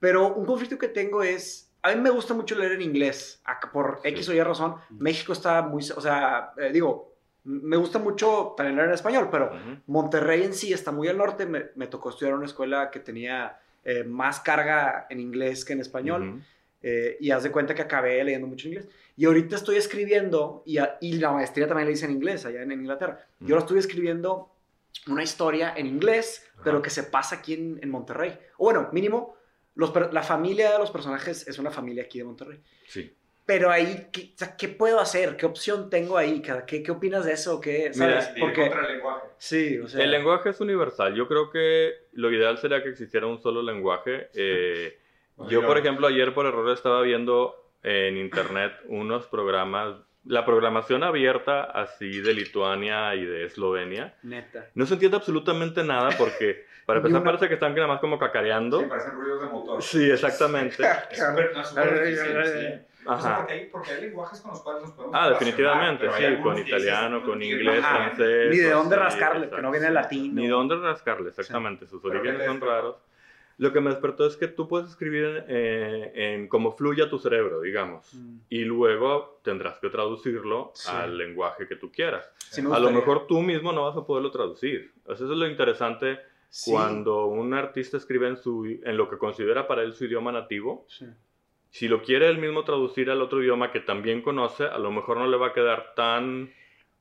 Pero un conflicto que tengo es, a mí me gusta mucho leer en inglés, por Sí. X o Y razón. México está muy, o sea, eh, digo, me gusta mucho también leer en español, pero. Monterrey en sí está muy al norte. Me, me tocó estudiar en una escuela que tenía eh, más carga en inglés que en español. Ujú. Eh, y haz de cuenta que acabé leyendo mucho inglés. Y ahorita estoy escribiendo, y, a- y la maestría también la hice en inglés, allá en, en Inglaterra. Y Ujú. ahora estoy escribiendo una historia en inglés, Ajá. pero que se pasa aquí en, en Monterrey. O bueno, mínimo, los, la familia de los personajes es una familia aquí de Monterrey. Sí. Pero ahí, ¿qué, o sea, ¿qué puedo hacer? ¿Qué opción tengo ahí? ¿Qué, qué, opinas de eso? ¿Qué, Mira, ¿Sabes? Ir Porque, contra el lenguaje. sí, o sea... El lenguaje es universal. Yo creo que lo ideal sería que existiera un solo lenguaje. Eh, yo, por ejemplo, ayer por error estaba viendo en internet unos programas, la programación abierta así de Lituania y de Eslovenia. Neta. No se entiende absolutamente nada porque, para empezar, una- parece que están nada más como cacareando. Sí, parecen ruidos de motor. Sí, exactamente. Es no, es súper difícil, sí. O sea, Ajá. porque, hay, porque hay lenguajes con los cuales nos podemos Ah, definitivamente, sí, con italiano, no con inglés, francés. Ni de dónde rascarle, que no viene sí. latino. Ni de dónde rascarle, exactamente. Sus orígenes ¿qué son raros. Lo que me despertó es que tú puedes escribir en, eh, en cómo fluya tu cerebro, digamos. Mm. Y luego tendrás que traducirlo Sí. al lenguaje que tú quieras. Sí A lo mejor tú mismo no vas a poderlo traducir. Eso es lo interesante Sí. cuando un artista escribe en, su, en lo que considera para él su idioma nativo. Si lo quiere él mismo traducir al otro idioma que también conoce, a lo mejor no le va a quedar tan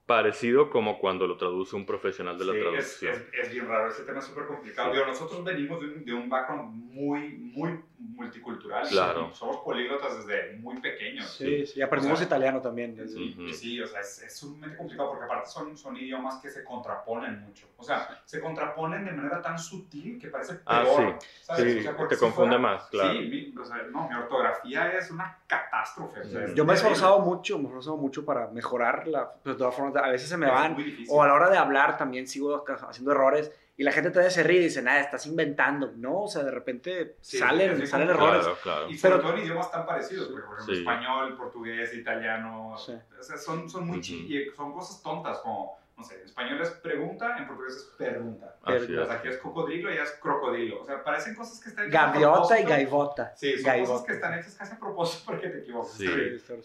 parecido como cuando lo traduce un profesional de la Sí, es, traducción. es, es bien raro, ese tema es súper complicado. Sí. Digo, nosotros venimos de un, de un background muy, muy multicultural. Claro. Somos políglotas desde muy pequeños. Sí, sí, aprendimos O sea, italiano también. desde- Sí. Y, y sí, o sea, es, es sumamente complicado porque aparte son, son idiomas que se contraponen mucho. O sea, se contraponen de manera tan sutil que parece Ah, peor. ¿sabes? Sí, O sea, te porque si confunde fuera- más, claro. Sí, mi, o sea, no, mi ortografía es una catástrofe. o sea, es Yo me he esforzado mucho, me he esforzado mucho para mejorarla. Pero de todas formas, a veces se me van. O a la hora de hablar también sigo haciendo errores. Y la gente todavía se ríe y dice, nada, estás inventando. No, o sea, de repente Sí, salen, salen complicado. errores. Claro, claro. Y sobre Pero- todo en idiomas tan parecidos, porque, por ejemplo, Sí. español, portugués, italiano, Sí. o sea, son, son muy chi- y son cosas tontas, como, no sé, en español es pregunta, en portugués es pregunta. Así O sea, aquí es cocodrilo y es crocodilo. O sea, parecen cosas que están hechas Gaviota y gaivota. Sí, son Gaivota. cosas que están hechas casi a propósito porque te equivocas.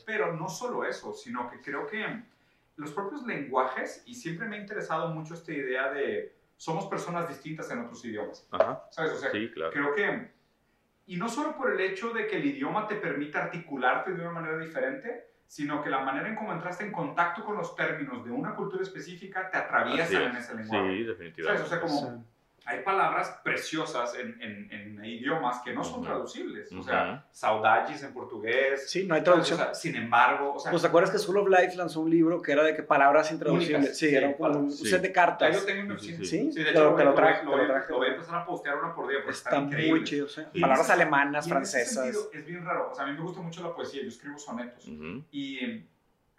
Pero no solo eso, sino que creo que los propios lenguajes, y siempre me ha interesado mucho esta idea de somos personas distintas en otros idiomas. Ajá. ¿Sabes? O sea, Sí, claro. creo que, y no solo por el hecho de que el idioma te permita articularte de una manera diferente, sino que la manera en cómo entraste en contacto con los términos de una cultura específica te atraviesan en es. ese lenguaje. Sí, ¿Sabes? definitivamente. O sea, como Sí. Hay palabras preciosas en, en, en idiomas que no son traducibles. O Ujú. sea, saudades en portugués. Sí, no hay traducción. O sea, sin embargo, o sea, Pues te acuerdas que School of Life lanzó un libro que era de que palabras intraducibles. Sí, sí, era como un sí. set de ahí cartas. lo tengo en mi oficina. sí, sí. Sí, de hecho, lo- te lo voy- traje, lo te lo voy, traje. lo voy a empezar a postear una por día porque Está está, muy increíble. chido. sí. Sí. Palabras alemanas, y en ese francesas. sentido es bien raro. O sea, a mí me gusta mucho la poesía. Yo escribo sonetos. Ujú. Y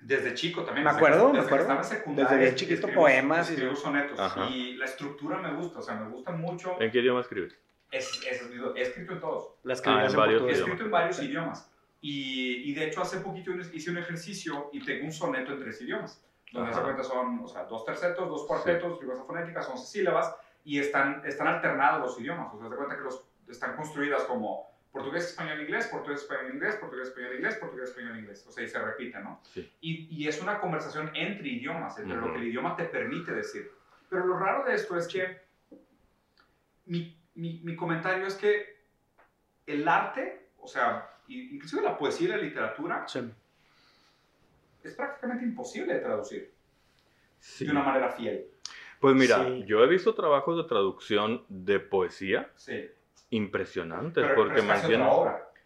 desde chico también. Me acuerdo, me desde que acuerdo. estaba en secundaria, Desde bien chiquito, escribo- poemas y- Escribo sonetos. Ajá. Y la estructura me gusta. O sea, me gusta mucho. ¿En qué idioma escribes? Es, es- es- he escrito en todos. La Ah, en en varios He escrito en varios idiomas. Y, y de hecho, hace poquito hice un ejercicio y tengo un soneto en tres idiomas. Donde Ajá. se cuenta son o sea, dos tercetos, dos cuartetos, figuras fonéticas, 11 sílabas y están, están alternados los idiomas. O sea, se cuenta que los, están construidas como portugués, español, inglés, portugués, español, inglés, portugués, español, inglés, portugués, español, inglés. O sea, y se repiten, ¿no? Sí. Y, y es una conversación entre idiomas, entre lo Ujú. que el idioma te permite decir. Pero lo raro de esto es que mi, mi, mi comentario es que el arte, o sea, inclusive la poesía y la literatura, Sí. es prácticamente imposible de traducir Sí. de una manera fiel. Pues mira, Sí. yo he visto trabajos de traducción de poesía Sí. Impresionantes Pero, porque pero mantienen...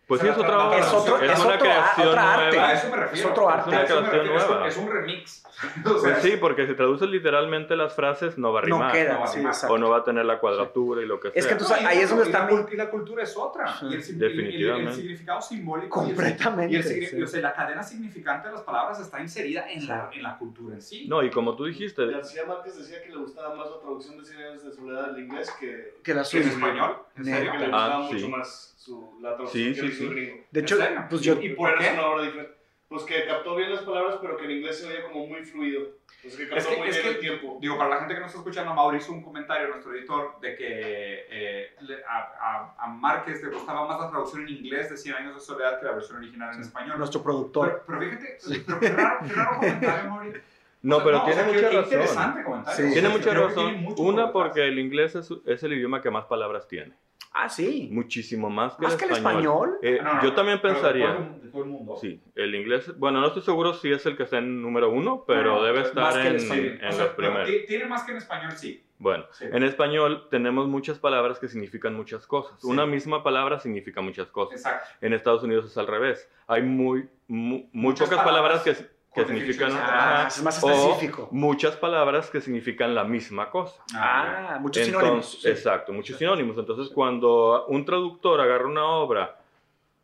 Pues sí, es otra la- obra. Es otro- es una otro- creación otra arte. nueva. A eso me refiero. otro arte. A eso me creación es nueva. Es un remix. O Pues sea, sí, porque si traduces literalmente las frases no va a No rimar. queda, no va a sí, rimar. o no va a tener la cuadratura y lo que sea. Es que tú No, sabes, y ahí es la- donde y la está cul- Y la cultura es otra. Sí. Y el, Definitivamente. el- el significado simbólico. y el- Completamente, Y el, sí. o sea, la cadena significante de las palabras está inserida en, Sí. la, en la cultura en sí. No, y como tú dijiste, García Márquez decía que le gustaba más la traducción de Cien años de soledad del inglés que, que la ¿Sí, ¿En suya. español? ¿En serio? que le Ah, gustaba sí. mucho más su, la traducción Sí, que sí, hizo sí. gringo. De hecho, pues yo, ¿Y por es qué? una obra diferente. Pues que captó bien las palabras, pero que en inglés se oía como muy fluido. Pues que captó Es que- muy es bien que- el tiempo. Digo, para la gente que no está escuchando, Mauricio hizo un comentario, nuestro editor, de que eh, a, a- a Márquez le gustaba más la traducción en inglés de 100 años de soledad que la versión original en español. nuestro productor. Pero, pero fíjate, pero qué raro, qué raro comentario, Mauricio. no, O sea, pero tiene sea, mucha qué razón. Sí. Tiene mucha razón. tiene Una, porque el inglés es, es el idioma que más palabras tiene. Ah, sí. Muchísimo más que Más el que el español. español. Eh, No, no, yo también de pensaría. todo el- de todo el mundo. Sí, el inglés, bueno, no estoy seguro si es el que está en número uno, pero No, debe estar en, español. en O sea, los pero primeros. ti- Tiene más que en español, sí. Bueno, Sí. en español tenemos muchas palabras que significan muchas cosas. Sí. Una misma palabra significa muchas cosas. Exacto. En Estados Unidos es al revés. Hay muy, mu- muy, Muchas pocas palabras, palabras que, que significan... Ah, es más o específico. muchas palabras que significan la misma cosa. Ah, muchos Entonces, sinónimos. sí. Exacto, muchos sinónimos. Entonces, cuando un traductor agarra una obra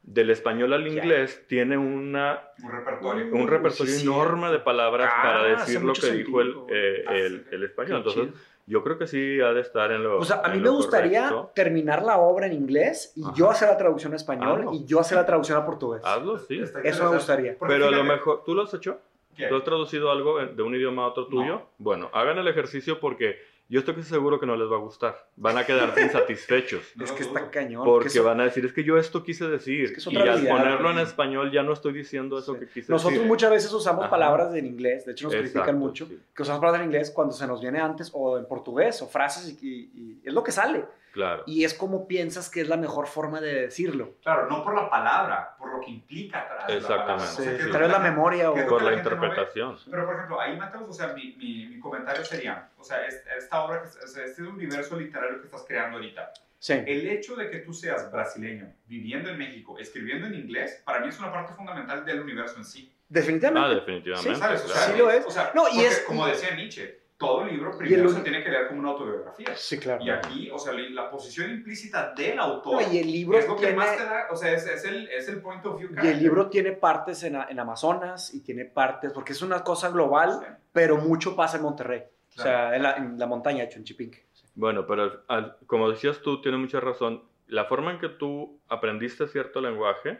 del español al inglés, tiene una, un repertorio. un enorme de palabras Ah, para hace decir lo que dijo el, eh, Ah, el, sí. el español. Entonces, chido. Yo creo que sí ha de estar en lo O sea, a mí me gustaría correcto. terminar la obra en inglés y Ajá. yo hacer la traducción a español Hazlo. y yo hacer la traducción a portugués. Hazlo, sí. Eso me gustaría. Pero a lo mejor, ¿tú lo has hecho? ¿qué? ¿Tú has traducido algo de un idioma a otro tuyo? No. Bueno, hagan el ejercicio porque yo estoy casi seguro que no les va a gustar. Van a quedarse insatisfechos. Es que está cañón. Porque que eso- van a decir, es que yo esto quise decir. Es que es y al ponerlo en español ya no estoy diciendo eso Sí. que quise Nosotros decir. muchas veces usamos Ajá. palabras en inglés, de hecho nos critican Exacto, mucho, sí. que usamos palabras en inglés cuando se nos viene antes o en portugués o frases y, y- y es lo que sale. Claro. Y es como piensas que es la mejor forma de decirlo. Claro, no por la palabra, por lo que implica atrás. la Exactamente. palabra. O Sí, sea, tal vez que la la- memoria o... Por la la gente no interpretación. Pero, por ejemplo, ahí, Mateus, o sea, mi, mi, mi comentario sería, o sea, es- esta obra, o sea, este universo literario que estás creando ahorita, Sí. el hecho de que tú seas brasileño, viviendo en México, escribiendo en inglés, para mí es una parte fundamental del universo en sí. Definitivamente. Ah, definitivamente. Sí, ¿Sabes? O sea. Sí lo es. O sea, No, y es- como decía Nietzsche, todo libro Y primero el- se tiene que leer como una autobiografía. Sí, claro. Y aquí, o sea, la, posición implícita del autor No, y el libro es lo que tiene... más te da, o sea, es, es el, es el point of view. Y el libro tiene partes en, en Amazonas y tiene partes, porque es una cosa global, Sí. pero mucho pasa en Monterrey. O Claro. sea, en la, en la montaña, de hecho, en Chipinque. Sí. Bueno, pero al- como decías tú, tiene mucha razón. La forma en que tú aprendiste cierto lenguaje.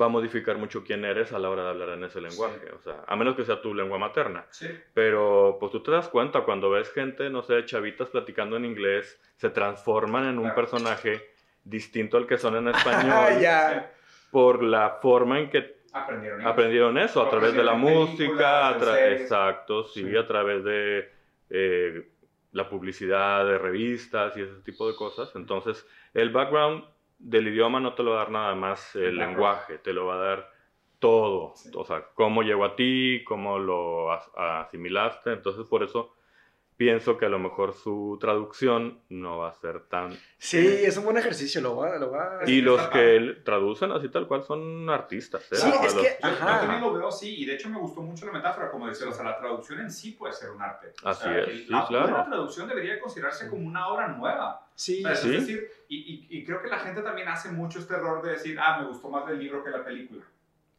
Va a modificar mucho quién eres a la hora de hablar en ese lenguaje. Sí. O sea, a menos que sea tu lengua materna. Sí. Pero pues tú te das cuenta cuando ves gente, no sé, chavitas platicando en inglés, se transforman en un Claro. personaje distinto al que son en español por la forma en que Aprendieron. eso, a través de la música, a tra- exacto, sí, Sí. a través de eh, la publicidad de revistas y ese tipo de cosas. Entonces, el background del idioma no te lo va a dar nada más el lenguaje, te lo va a dar todo, Sí. o sea, cómo llegó a ti, cómo lo as- asimilaste, entonces por eso pienso que a lo mejor su traducción no va a ser tan... Sí, es un buen ejercicio, lo va, lo va. Y los que traducen así tal cual son artistas. ¿eh? Sí, O sea, es los- que- Yo, yo Ajá. también lo veo así, y de hecho me gustó mucho la metáfora, como decía, o sea, la traducción en sí puede ser un arte. O Así sea, es, el- sí, la claro. buena traducción debería considerarse como una obra nueva. Sí, ¿sabes? Sí. Es decir, y, y- y creo que la gente también hace mucho este error de decir, ah, me gustó más el libro que la película.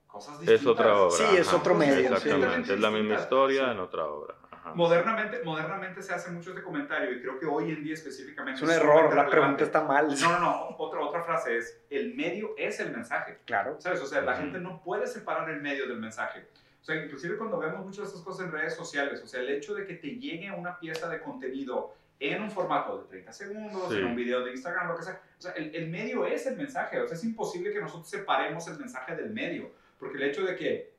Cosas distintas. Es otra obra. Sí, es ajá. otro medio, sí. Exactamente, es la misma historia Sí. en otra obra. Ajá. Modernamente, modernamente se hace mucho este comentario y creo que hoy en día específicamente es un error, la relevante. pregunta está mal. No, no, no, otra, otra frase es, el medio es el mensaje. Claro. ¿Sabes? O sea, la gente no puede separar el medio del mensaje. O sea, inclusive cuando vemos muchas de estas cosas en redes sociales, o sea, el hecho de que te llegue una pieza de contenido en un formato de 30 segundos, Sí. en un video de Instagram, lo que sea, o sea, el, el medio es el mensaje. O sea, es imposible que nosotros separemos el mensaje del medio. Porque el hecho de que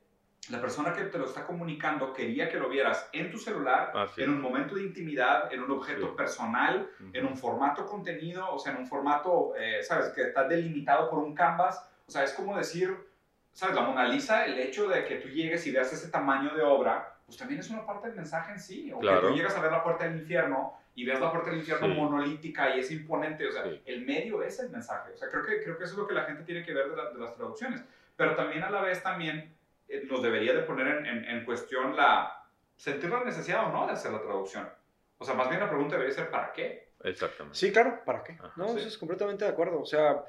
la persona que te lo está comunicando quería que lo vieras en tu celular, en un momento de intimidad, en un objeto Sí. personal, en un formato contenido, o sea, en un formato, eh, ¿sabes? Que está delimitado por un canvas. O sea, es como decir, ¿sabes? La Mona Lisa, el hecho de que tú llegues y veas ese tamaño de obra, pues también es una parte del mensaje en sí. O Claro. que tú llegas a ver la puerta del infierno y ves la puerta del infierno Sí. monolítica y es imponente. O sea, el medio es el mensaje. O sea, creo que, creo que eso es lo que la gente tiene que ver de, la- de las traducciones. Pero también a la vez también nos debería de poner en, en- en cuestión la sentir la necesidad o no de hacer la traducción. O sea, más bien la pregunta debería ser ¿para qué? Exactamente. Sí, claro, ¿para qué? Ajá, no, sí. eso es completamente de acuerdo. O sea,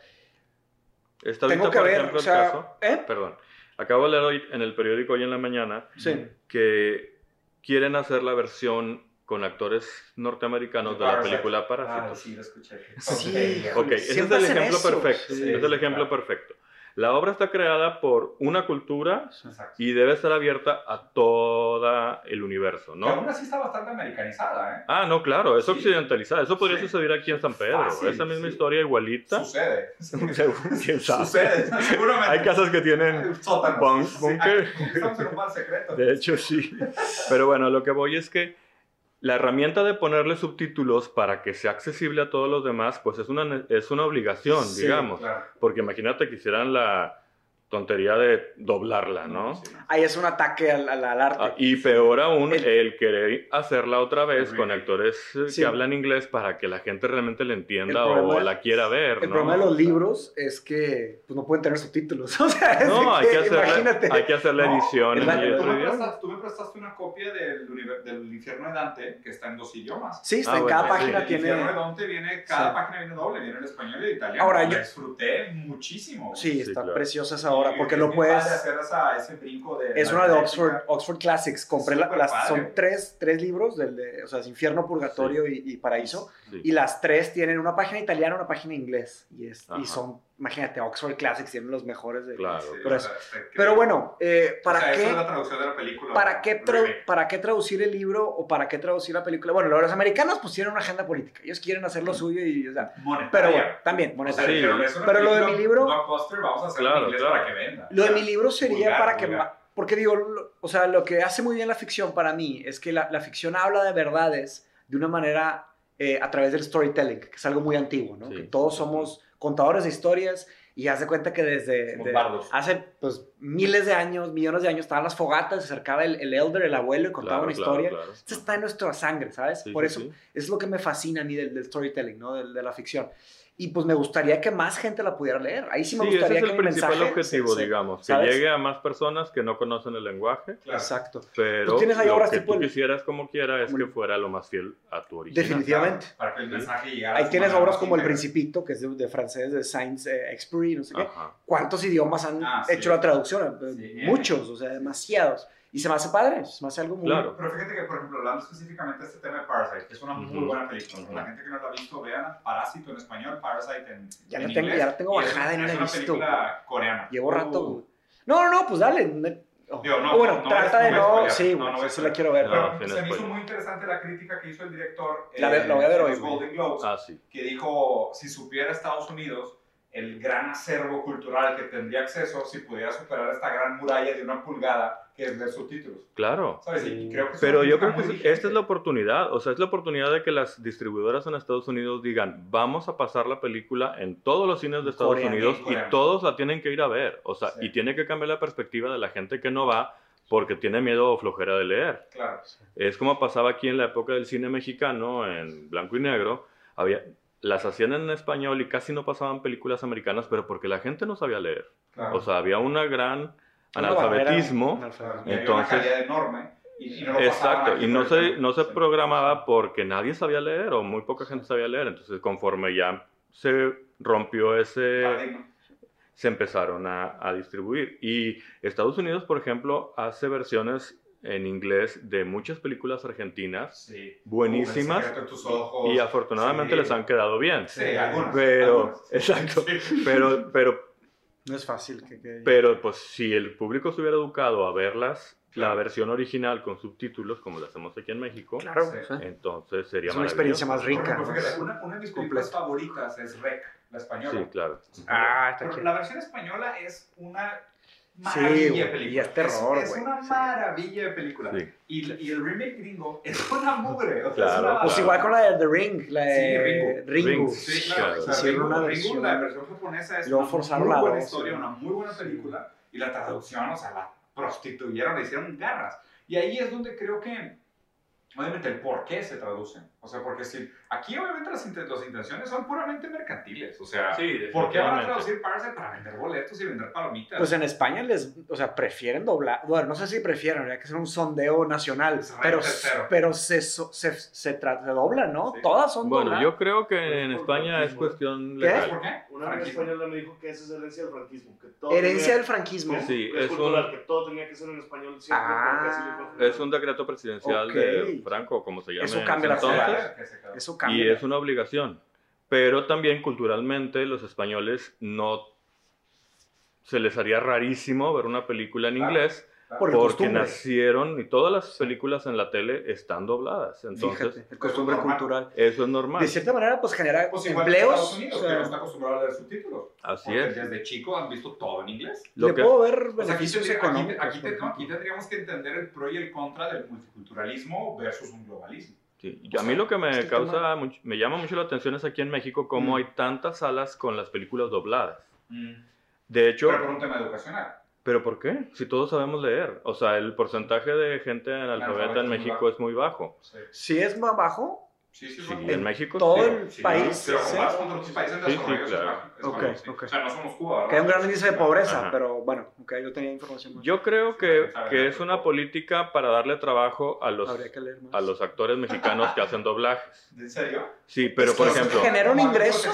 Está tengo ahorita, que por ver, ejemplo, o el sea, caso. ¿eh? Perdón. Acabo de leer hoy en el periódico hoy en la mañana Sí. que quieren hacer la versión con actores norteamericanos de la película Ah, Parásitos. sí, lo escuché. Sí, Ok. Ok, ese es el ejemplo eso. perfecto. Sí. es el ejemplo claro. perfecto. La obra está creada por una cultura Exacto. y debe estar abierta a todo el universo, Que aún ¿no? así está bastante americanizada, ¿eh? Ah, no, claro, es Sí. occidentalizada. Eso podría Sí. suceder aquí en San Pedro. Fácil, Esa misma sí. historia igualita. Sucede. ¿Quién sabe? Sucede, seguramente. Hay casas que tienen Sótanos. bunker. Estamos en un bar secreto. De hecho, sí. Pero bueno, a lo que voy es que la herramienta de ponerle subtítulos para que sea accesible a todos los demás, pues es una, es una obligación, Sí, digamos. Claro. Porque imagínate que hicieran la tontería de doblarla, ¿no? Sí. Ahí es un ataque al, al- al arte. Ah, y peor aún, El- el, querer hacerla otra vez con actores eh, Sí. que hablan inglés para que la gente realmente le entienda o la quiera ver, El ¿no? problema de los libros es que pues, no pueden tener subtítulos. O sea, es No, hay que, hacerle, imagínate. hay que hacer la No, edición en la- Tú otro me, idioma. prestaste, tú me prestaste una copia del, del infierno de Dante que está en dos idiomas. Sí, está Ah, en bueno, cada sí. página el tiene. infierno de Dante viene, cada Sí. página viene doble, viene el español y el italiano. Ahora, La yo- disfruté muchísimo. Sí, Sí, está claro. preciosa esa obra Porque lo puedes. hacer esa- ese brinco de. Es una de. Oxford, Oxford Classics. Compré la- las, padre. son tres, tres libros, del de, o sea, es Infierno, Purgatorio y, y Paraíso. Sí. Y las tres tienen una página italiana, una página inglés. Y, es, y son, imagínate, Oxford Classics tienen los mejores. De, Claro. Sí, Pero o es- sea, está Pero bueno, eh, ¿para O sea, qué? Esa es la traducción de la película. ¿Para qué. ¿Para qué traducir el libro o para qué traducir la película? Bueno, los americanos pues tienen una agenda política. Ellos quieren hacer lo suyo y, o sea, Monetaria. pero bueno, también, O sea, monetario. Sí. pero, Pero lo de mi libro- Blockbuster, vamos a hacerlo Claro, en inglés claro. para que venda. Lo de mi libro sería vulgar, para que... vulgar. Porque digo, lo- o sea, lo que hace muy bien la ficción para mí es que la, la ficción habla de verdades de una manera eh, a través del storytelling, que es algo muy antiguo, ¿no? Sí. Que todos somos contadores de historias y haz de cuenta que desde hace pues miles de años, millones de años, estaban las fogatas, se acercaba el, el elder, el abuelo y contaba Claro, una claro, historia. claro. Esto está en nuestra sangre, ¿sabes? Sí, Por sí, eso sí. es lo que me fascina a mí del, del storytelling, ¿no? De, de la ficción. Y pues me gustaría que más gente la pudiera leer. Ahí sí me Sí, ese gustaría es el que principal mensaje objetivo, se- digamos, que ¿sabes? llegue a más personas que no conocen el lenguaje, Claro. Exacto. pero Tú tienes ahí lo obras que tipo tú el- quisieras como quiera es como que fuera lo más fiel a tu original. Definitivamente. Para que el mensaje llegara. Ahí tienes obras como El. Principito, que es de, de francés, de Saint-Exupéry, no sé qué. Ajá. ¿Cuántos idiomas han Ah, sí. hecho la traducción? Sí. Muchos, o sea, demasiados. Y se me hace padre, se me hace algo muy... Claro. Pero fíjate que, por ejemplo, hablando específicamente de este tema de Parasite, que es una muy Ujú. buena película. Ujú. La gente que no la ha visto, vean Parásito en español, Parasite en, Ya en la tengo- inglés. ya la tengo bajada y no la he Es una visto. película coreana. Llevo rato... Uh, No, no, no, pues dale. Oh. Digo, no, bueno, no trata de no sí, spoiler. güey, No, no ves sí la quiero ver. No, Pero se me hizo muy interesante la crítica que hizo el director La ve- la voy a ver hoy, los. Golden Globes, Ah, sí. que dijo, si supiera Estados Unidos el gran acervo cultural que tendría acceso si pudiera superar esta gran muralla de una pulgada que es leer subtítulos. Claro. ¿Sabes? Y creo que Pero yo creo que sí, esta es la oportunidad, o sea, es la oportunidad de que las distribuidoras en Estados Unidos digan, vamos a pasar la película en todos los cines de Estados Unidos y todos la tienen que ir a ver, o sea, Sí. y tiene que cambiar la perspectiva de la gente que no va porque tiene miedo o flojera de leer. Claro. Es como pasaba aquí en la época del cine mexicano, en blanco y negro, había, las hacían en español y casi no pasaban películas americanas, pero porque la gente no sabía leer. claro. O sea, había una gran Una analfabetismo. barrera- y había Entonces- una calidad enorme y, y no lo pasaban Exacto, y no se, no se sí. programaba porque nadie sabía leer o muy poca gente sabía leer. Entonces, conforme ya se rompió ese, Paradigma. se empezaron a, a distribuir. Y Estados Unidos, por ejemplo, hace versiones en inglés de muchas películas argentinas Sí. buenísimas y afortunadamente Sí. les han quedado bien. Sí, algunas. Pero, algunas. exacto, Sí. pero, pero, No es fácil que... que- pero pues si el público se hubiera educado a verlas, la Claro. versión original con subtítulos, como lo hacemos aquí en México, Claro, entonces sería Es una experiencia más rica. fíjate, una, una de mis películas favoritas es Rec, la española. Sí, claro. Ah, está Pero chido. la versión española es una maravilla güey, de película. y es terror, Es, güey, una sí. maravilla de película. Sí. Y, y el remake gringo es una mugre. O sea, Claro, es una Pues igual con la de The Ring, la de Sí. Ringu. Ringu. Sí, claro. Claro. O sea, Ringu, una versión. la versión japonesa es una forzaron muy la buena dos, historia, sí. una muy buena película. Y la traducción, o sea, la prostituyeron, le hicieron garras. Y ahí es donde creo que, obviamente, el por qué se traducen. O sea, porque si aquí obviamente las, inten- las intenciones son puramente mercantiles. O sea, Sí, ¿por qué van a traducir Parasite para vender boletos y vender palomitas? Pues en España les, o sea, prefieren doblar, bueno, no sé si prefieren, habría que hacer un sondeo nacional, pero, pero se, so- se, se, doblan, ¿no? Sí. Todas son Bueno, dobladas. yo creo que en España es cuestión ¿Qué? ¿Sabes legal. por qué? Una Franquismo. española me dijo que esa es herencia del franquismo. Que todo Herencia tenía- del franquismo. que Sí, es, es cultural, un- que todo tenía que ser en español siempre. Ah. Es un decreto presidencial de Franco, como se llama. Eso cambia la Eso Y cambia. es una obligación. Pero también culturalmente los españoles no se les haría rarísimo ver una película en Claro. inglés porque costumbre. nacieron y todas las películas en la tele están dobladas. Entonces, Fíjate, el costumbre normal. cultural. eso es normal. De cierta manera, pues genera Pues empleos. Unidos, o sea, que no está acostumbrado a leer subtítulos. Así es. desde chico han visto todo en inglés. Lo le que- puedo ver sea, aquí, beneficios aquí- económicos. aquí te- por no, aquí tendríamos que entender el pro y el contra del multiculturalismo versus un globalismo. Sí, a mí lo que me Este causa, mucho- me llama mucho la atención es aquí en México cómo Mm. hay tantas salas con las películas dobladas. De hecho, Pero por un tema educacional. ¿pero por qué? Si todos sabemos leer. O sea, el porcentaje de gente analfabeta en México es muy bajo. Sí, Si es más bajo, sí, sí. Sí, en México todo el país. Sí. comparas con otros países en Sí, sí, desarrollo, es claro. es Ok, bajo, sí. ok. O sea, no somos Cuba, ¿verdad? que hay un gran índice de pobreza, Ajá. pero bueno, ok, yo tenía información más. Yo creo que, que es una política para darle trabajo a los, a los actores mexicanos que hacen doblajes. ¿En serio? Sí, pero Es por que ejemplo, genera un ¿Como algo ingreso.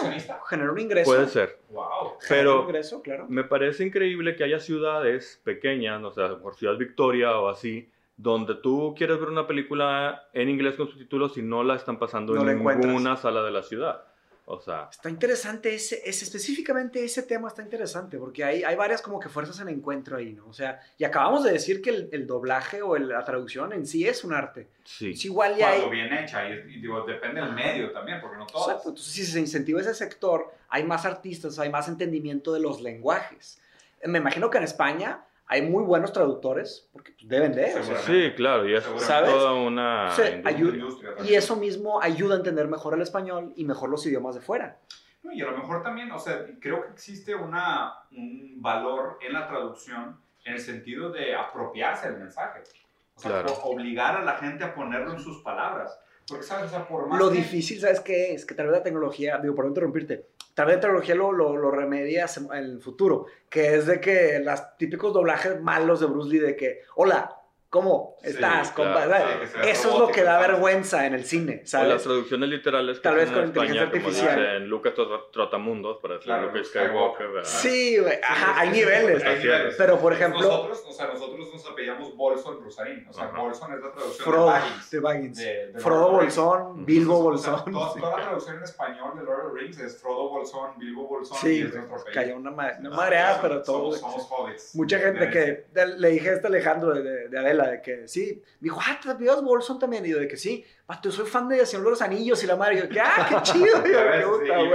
Genera un ingreso. puede ser. Wow. Pero ingreso, claro. me parece increíble que haya ciudades pequeñas, o sea, por Ciudad Victoria o así, donde tú quieres ver una película en inglés con subtítulos y no la están pasando No en ninguna sala de la ciudad. O sea, Está interesante ese, ese, específicamente ese tema está interesante, porque hay, hay varias como que fuerzas en encuentro ahí, ¿no? O sea, y acabamos de decir que el, el doblaje o el- la traducción en sí es un arte. sí. Es igual ya hay... Cuando bien hecha, y, y digo, depende del medio también, porque no todas. Exacto, entonces si se incentiva ese sector, hay más artistas, hay más entendimiento de los lenguajes. Me imagino que en España hay muy buenos traductores, porque pues, deben de, o sea, Seguramente. Sí, claro, y es ¿Sabes? toda una Sí, industria. ayuda- Industria y eso mismo ayuda a entender mejor el español y mejor los idiomas de fuera. No, Y a lo mejor también, o sea, creo que existe una, un valor en la traducción en el sentido de apropiarse del mensaje. O sea, Claro. o- obligar a la gente a ponerlo en sus palabras. Porque, ¿sabes? O sea, por más Lo que- difícil, ¿sabes qué es? Que tal vez la tecnología, digo, por no interrumpirte, tal vez la tecnología lo, lo, en el futuro, que es de que los típicos doblajes malos de Bruce Lee, de que, hola, ¿cómo Sí, estás, claro, compa? ¿Sabes? sí, Eso es lo que da ¿sabes? vergüenza en el cine, O las ¿sabes? traducciones literales que Tal vez con en España, inteligencia como artificial. dicen Lucas Trot- Trotamundos, para decir Claro, Luke Skywalker. ¿verdad? Sí, güey, ajá, Sí, hay sí, sí, niveles. hay niveles. Pero, por ejemplo- Nosotros, o sea, nosotros nos apellamos Bolson Rosarín. O sea, Ajá. Bolson es la traducción Frodo de Baggins. de Baggins. de- de Frodo. Bolsón, Bilbo O sea, Bolsón. toda, sí. toda la traducción en español de Lord of the Rings es Frodo Bolsón, Bilbo Bolsón Sí, es nuestro cayó una, ma- una Ah, madreada, somos- pero todo. Somos, hobbits. Mucha gente que le dije a este Alejandro de, de, de que sí, me dijo, ah, ¿te apellidas Bolson también? Y yo de que sí, pato, soy fan de Señor de los Anillos y la madre. Y yo, que, ah, qué chido. Y yo, sí, puta, güey.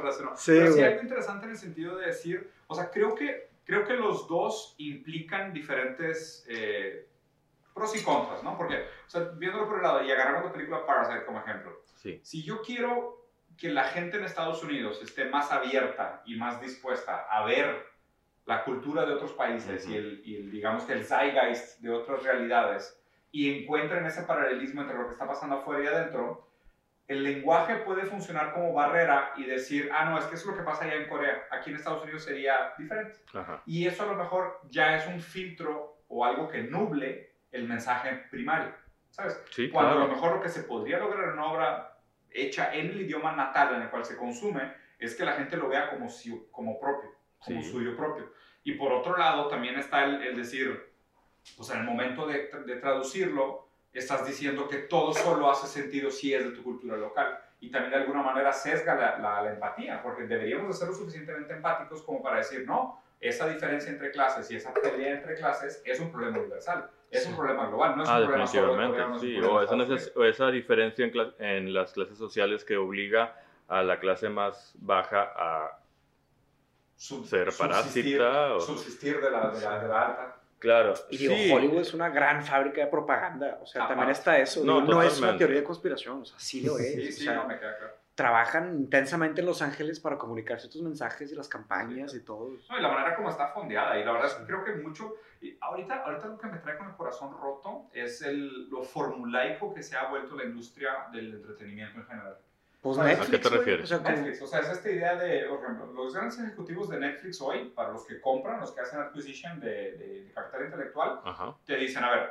relacionó. Sí, Pero sí algo interesante en el sentido de decir, o sea, creo que, creo que los dos implican diferentes eh, pros y contras, ¿no? Porque, o sea, viéndolo por el lado y agarrando la película Parasite como ejemplo, Sí. si yo quiero que la gente en Estados Unidos esté más abierta y más dispuesta a ver la cultura de otros países y, el, y el, digamos que el zeitgeist de otras realidades y encuentren ese paralelismo entre lo que está pasando afuera y adentro, el lenguaje puede funcionar como barrera y decir, ah, no, es que eso es lo que pasa allá en Corea, aquí en Estados Unidos sería diferente. Ajá. Y eso a lo mejor ya es un filtro o algo que nuble el mensaje primario, ¿sabes? Sí, Cuando a lo mejor lo que se podría lograr en una obra hecha en el idioma natal en el cual se consume es que la gente lo vea como, si- como propio, como Sí. suyo propio. Y por otro lado también está el, el decir, pues en el momento de, de traducirlo, estás diciendo que todo solo hace sentido si es de tu cultura local. Y también de alguna manera sesga la, la- la empatía, porque deberíamos de ser lo suficientemente empáticos como para decir, no, esa diferencia entre clases y esa pelea entre clases es un problema universal, es un problema global, no es Ah, un problema solo sí. O esa, o esa diferencia en las clases sociales que obliga a la clase más baja a sub- Ser subsistir, parásita o- subsistir de la, de la, de la alta. Claro. Y digo, sí. Hollywood es una gran fábrica de propaganda. O sea, Aparte. también está eso. No, Digo, No, es una teoría de conspiración. O sea, sí lo es. Sí, o sí, sea, no me queda claro. trabajan intensamente en Los Ángeles para comunicar ciertos mensajes y las campañas y todo. No, y la manera como está fondeada. Y la verdad es que creo que mucho. y ahorita, ahorita lo que me trae con el corazón roto es el, lo formulaico que se ha vuelto la industria del entretenimiento en general. Pues ¿A qué Netflix. te refieres? O sea, Netflix, o sea, es esta idea de, por ejemplo, los grandes ejecutivos de Netflix hoy, para los que compran, los que hacen acquisition de, de- de capital intelectual, Ajá. te dicen, a ver,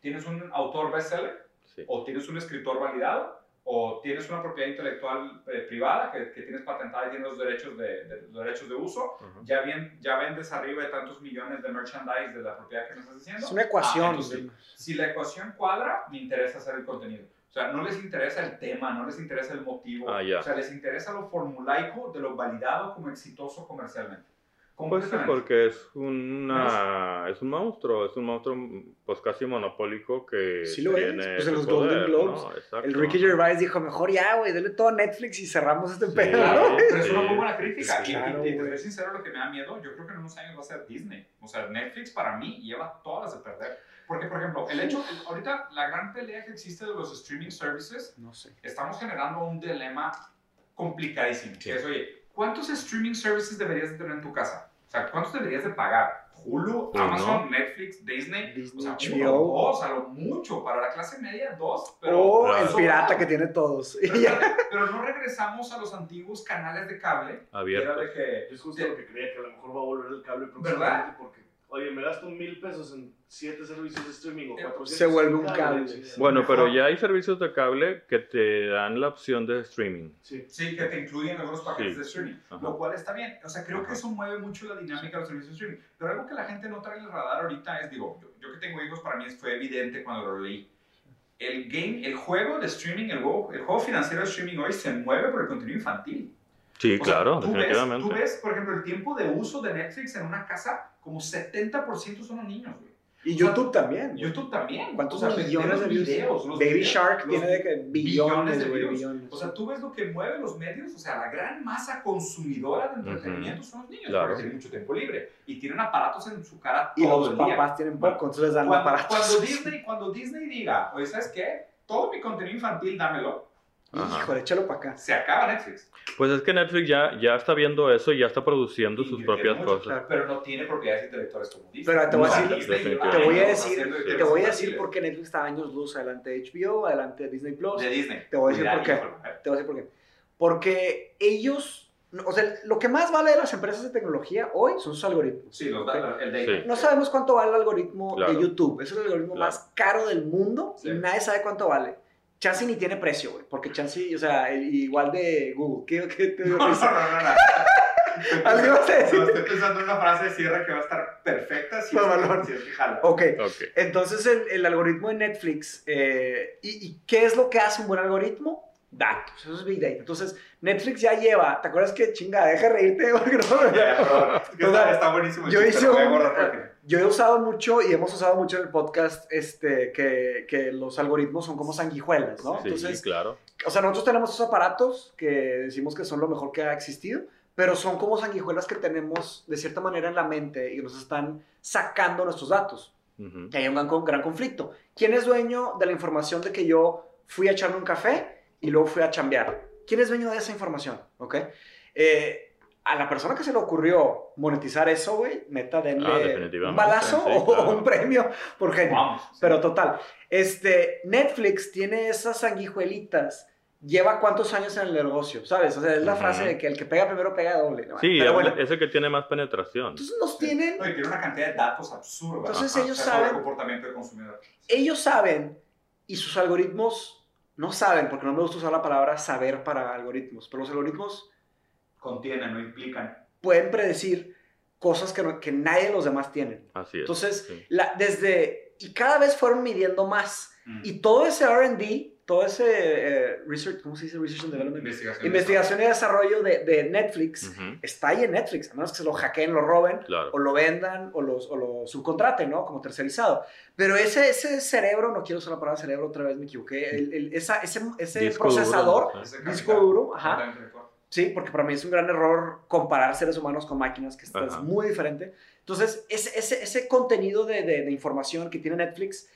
tienes un autor bestseller, Sí. o tienes un escritor validado, o tienes una propiedad intelectual eh, privada que, que tienes patentada y tienes los derechos de, de- los derechos de uso, Ajá. ya, bien, ya vendes arriba de tantos millones de merchandise de la propiedad que me estás diciendo. es una Ah, ecuación. entonces sí. Si la ecuación cuadra, me interesa hacer el contenido. Sea, no les interesa el tema, no les interesa el motivo. Ah. O sea, les interesa lo formulaico de lo validado como exitoso comercialmente. Pues sí, porque es una es un monstruo, es un monstruo pues casi monopólico que Sí lo es, tiene pues en los Golden poder, Globes, ¿no? El Ricky Gervais dijo, mejor ya, güey, dale todo a Netflix y cerramos este Sí. pedo, Claro, ¿no? pero es una muy buena crítica. Sí, Y- claro, y, y te soy sincero, lo que me da miedo, yo creo que en unos años va a ser Disney. O sea, Netflix para mí lleva todas las de perder. Porque, por ejemplo, el hecho, el- ahorita la gran pelea que existe de los streaming services, No sé. estamos generando un dilema complicadísimo. Sí. Que es, oye, ¿cuántos streaming services deberías de tener en tu casa? O sea, ¿cuántos deberías de pagar? Hulu, Uno. Amazon, Netflix, Disney. Disney, o sea, uno, dos, a lo mucho. Para la clase media, dos. Pero, el pirata que tiene todos. Pero no regresamos a los antiguos canales de cable. que Era abierto. de que Es justo lo que creía que a lo mejor va a volver el cable próximamente porque, oye, me gasto mil pesos en siete servicios de streaming o Eh, 400 se vuelve un cable. sí. Bueno, Mejor. pero ya hay servicios de cable que te dan la opción de streaming. Sí. Sí, que te incluyen algunos paquetes Sí. de streaming, Ajá. lo cual está bien. O sea, creo que Ajá. eso mueve mucho la dinámica de los servicios de streaming. Pero algo que la gente no trae en el radar ahorita es, digo, yo, yo que tengo hijos, para mí fue evidente cuando lo leí. El game, el juego de streaming, el juego, el juego financiero de streaming hoy se mueve por el contenido infantil. Sí, O sea, claro, tú ves- definitivamente. tú ves, por ejemplo, el tiempo de uso de Netflix en una casa, como 70% son los niños, güey. Y O sea, YouTube también. YouTube también. ¿Cuántos O sea, millones los de videos, los Baby videos, Shark los tiene de que billones de views. billones. O sea, tú ves lo que mueve los medios, o sea, la gran masa consumidora de entretenimiento son los niños, Claro. porque tienen mucho tiempo libre y tienen aparatos en su cara y todo los el día. papás tienen poco, entonces les dan Cuando, aparatos. cuando Disney, cuando Disney diga, oye, ¿sabes qué? Todo mi contenido infantil, dámelo, Ajá. Híjole, échalo para acá. se acaba Netflix. Pues es que Netflix ya, ya está viendo eso y ya está produciendo sus propias mucho, cosas. claro. Pero no tiene propiedades intelectuales como Disney. Pero te voy a decir- te voy a decir- te voy a decir por qué Netflix está años luz adelante de HBO, adelante de Disney Plus. De Disney. Te voy a decir por qué. Te voy a decir por qué. Porque ellos, o sea, lo que más vale de las empresas de tecnología hoy son sus algoritmos. Sí, los, Ok. el data. Sí. No sabemos cuánto vale el algoritmo Claro. de YouTube. Es el algoritmo Claro. más caro del mundo Sí. y nadie sabe cuánto vale. Chance ni tiene precio, güey. Porque Chance, o sea, el- igual de Google. ¿Qué, qué te dio No, no, no, no. no. Algo. No, estoy pensando en una frase de cierre que va a estar perfecta si Mamalón. es que, si es que jala. Ok. Ok. Entonces, el, el algoritmo de Netflix, eh, ¿y, y qué es lo que hace un buen algoritmo? Datos, eso es Big Data. Entonces, Netflix ya lleva, ¿te acuerdas que chinga? Deja de reírte porque no. Es que está, está buenísimo. Yo chiste, hice un- Yo he usado mucho y hemos usado mucho en el podcast este, que, que los algoritmos son como sanguijuelas, ¿no? Sí, Entonces, claro. o sea, nosotros tenemos esos aparatos que decimos que son lo mejor que ha existido, pero son como sanguijuelas que tenemos de cierta manera en la mente y nos están sacando nuestros datos. Ujú. Y hay un gran, gran conflicto. ¿Quién es dueño de la información de que yo fui a echarme un café y luego fui a chambear? ¿Quién es dueño de esa información? ¿Ok? Eh, a la persona que se le ocurrió monetizar eso, güey, neta, Ah, denle definitivamente, un balazo sí, o claro. un premio por genio. Vamos. Pero total, este, Netflix tiene esas sanguijuelitas. ¿Lleva cuántos años en el negocio? ¿Sabes? O sea, es la Ujú. frase de que el que pega primero pega doble. ¿no? Sí, Pero bueno, es el que tiene más penetración. entonces nos tienen, No, y tiene una cantidad de datos absurda. Entonces Ajá. ellos O sea, sobre el saben- comportamiento del consumidor. ellos saben y sus algoritmos no saben, porque no me gusta usar la palabra saber para algoritmos, pero los algoritmos Contienen, no implican. pueden predecir cosas que, no- que nadie de los demás tienen. Así es. Entonces, sí. la, desde, y cada vez fueron midiendo más. Mm. Y todo ese RD, todo ese eh, research, ¿cómo se dice? Research and Development. Investigación. Investigación y desarrollo de, de Netflix Ujú, está ahí en Netflix, a menos que se lo hackeen, lo roben, Claro. o lo vendan, o, los, o lo subcontraten, ¿no? Como tercerizado. Pero ese, ese cerebro, no quiero usar la palabra cerebro otra vez, me equivoqué, el- el- esa- ese, ese Disco duro, procesador, ¿no? Ese disco duro, ajá. Sí, porque para mí es un gran error comparar seres humanos con máquinas, que esto es muy diferente. Entonces, ese, ese, ese contenido de, de- de información que tiene Netflix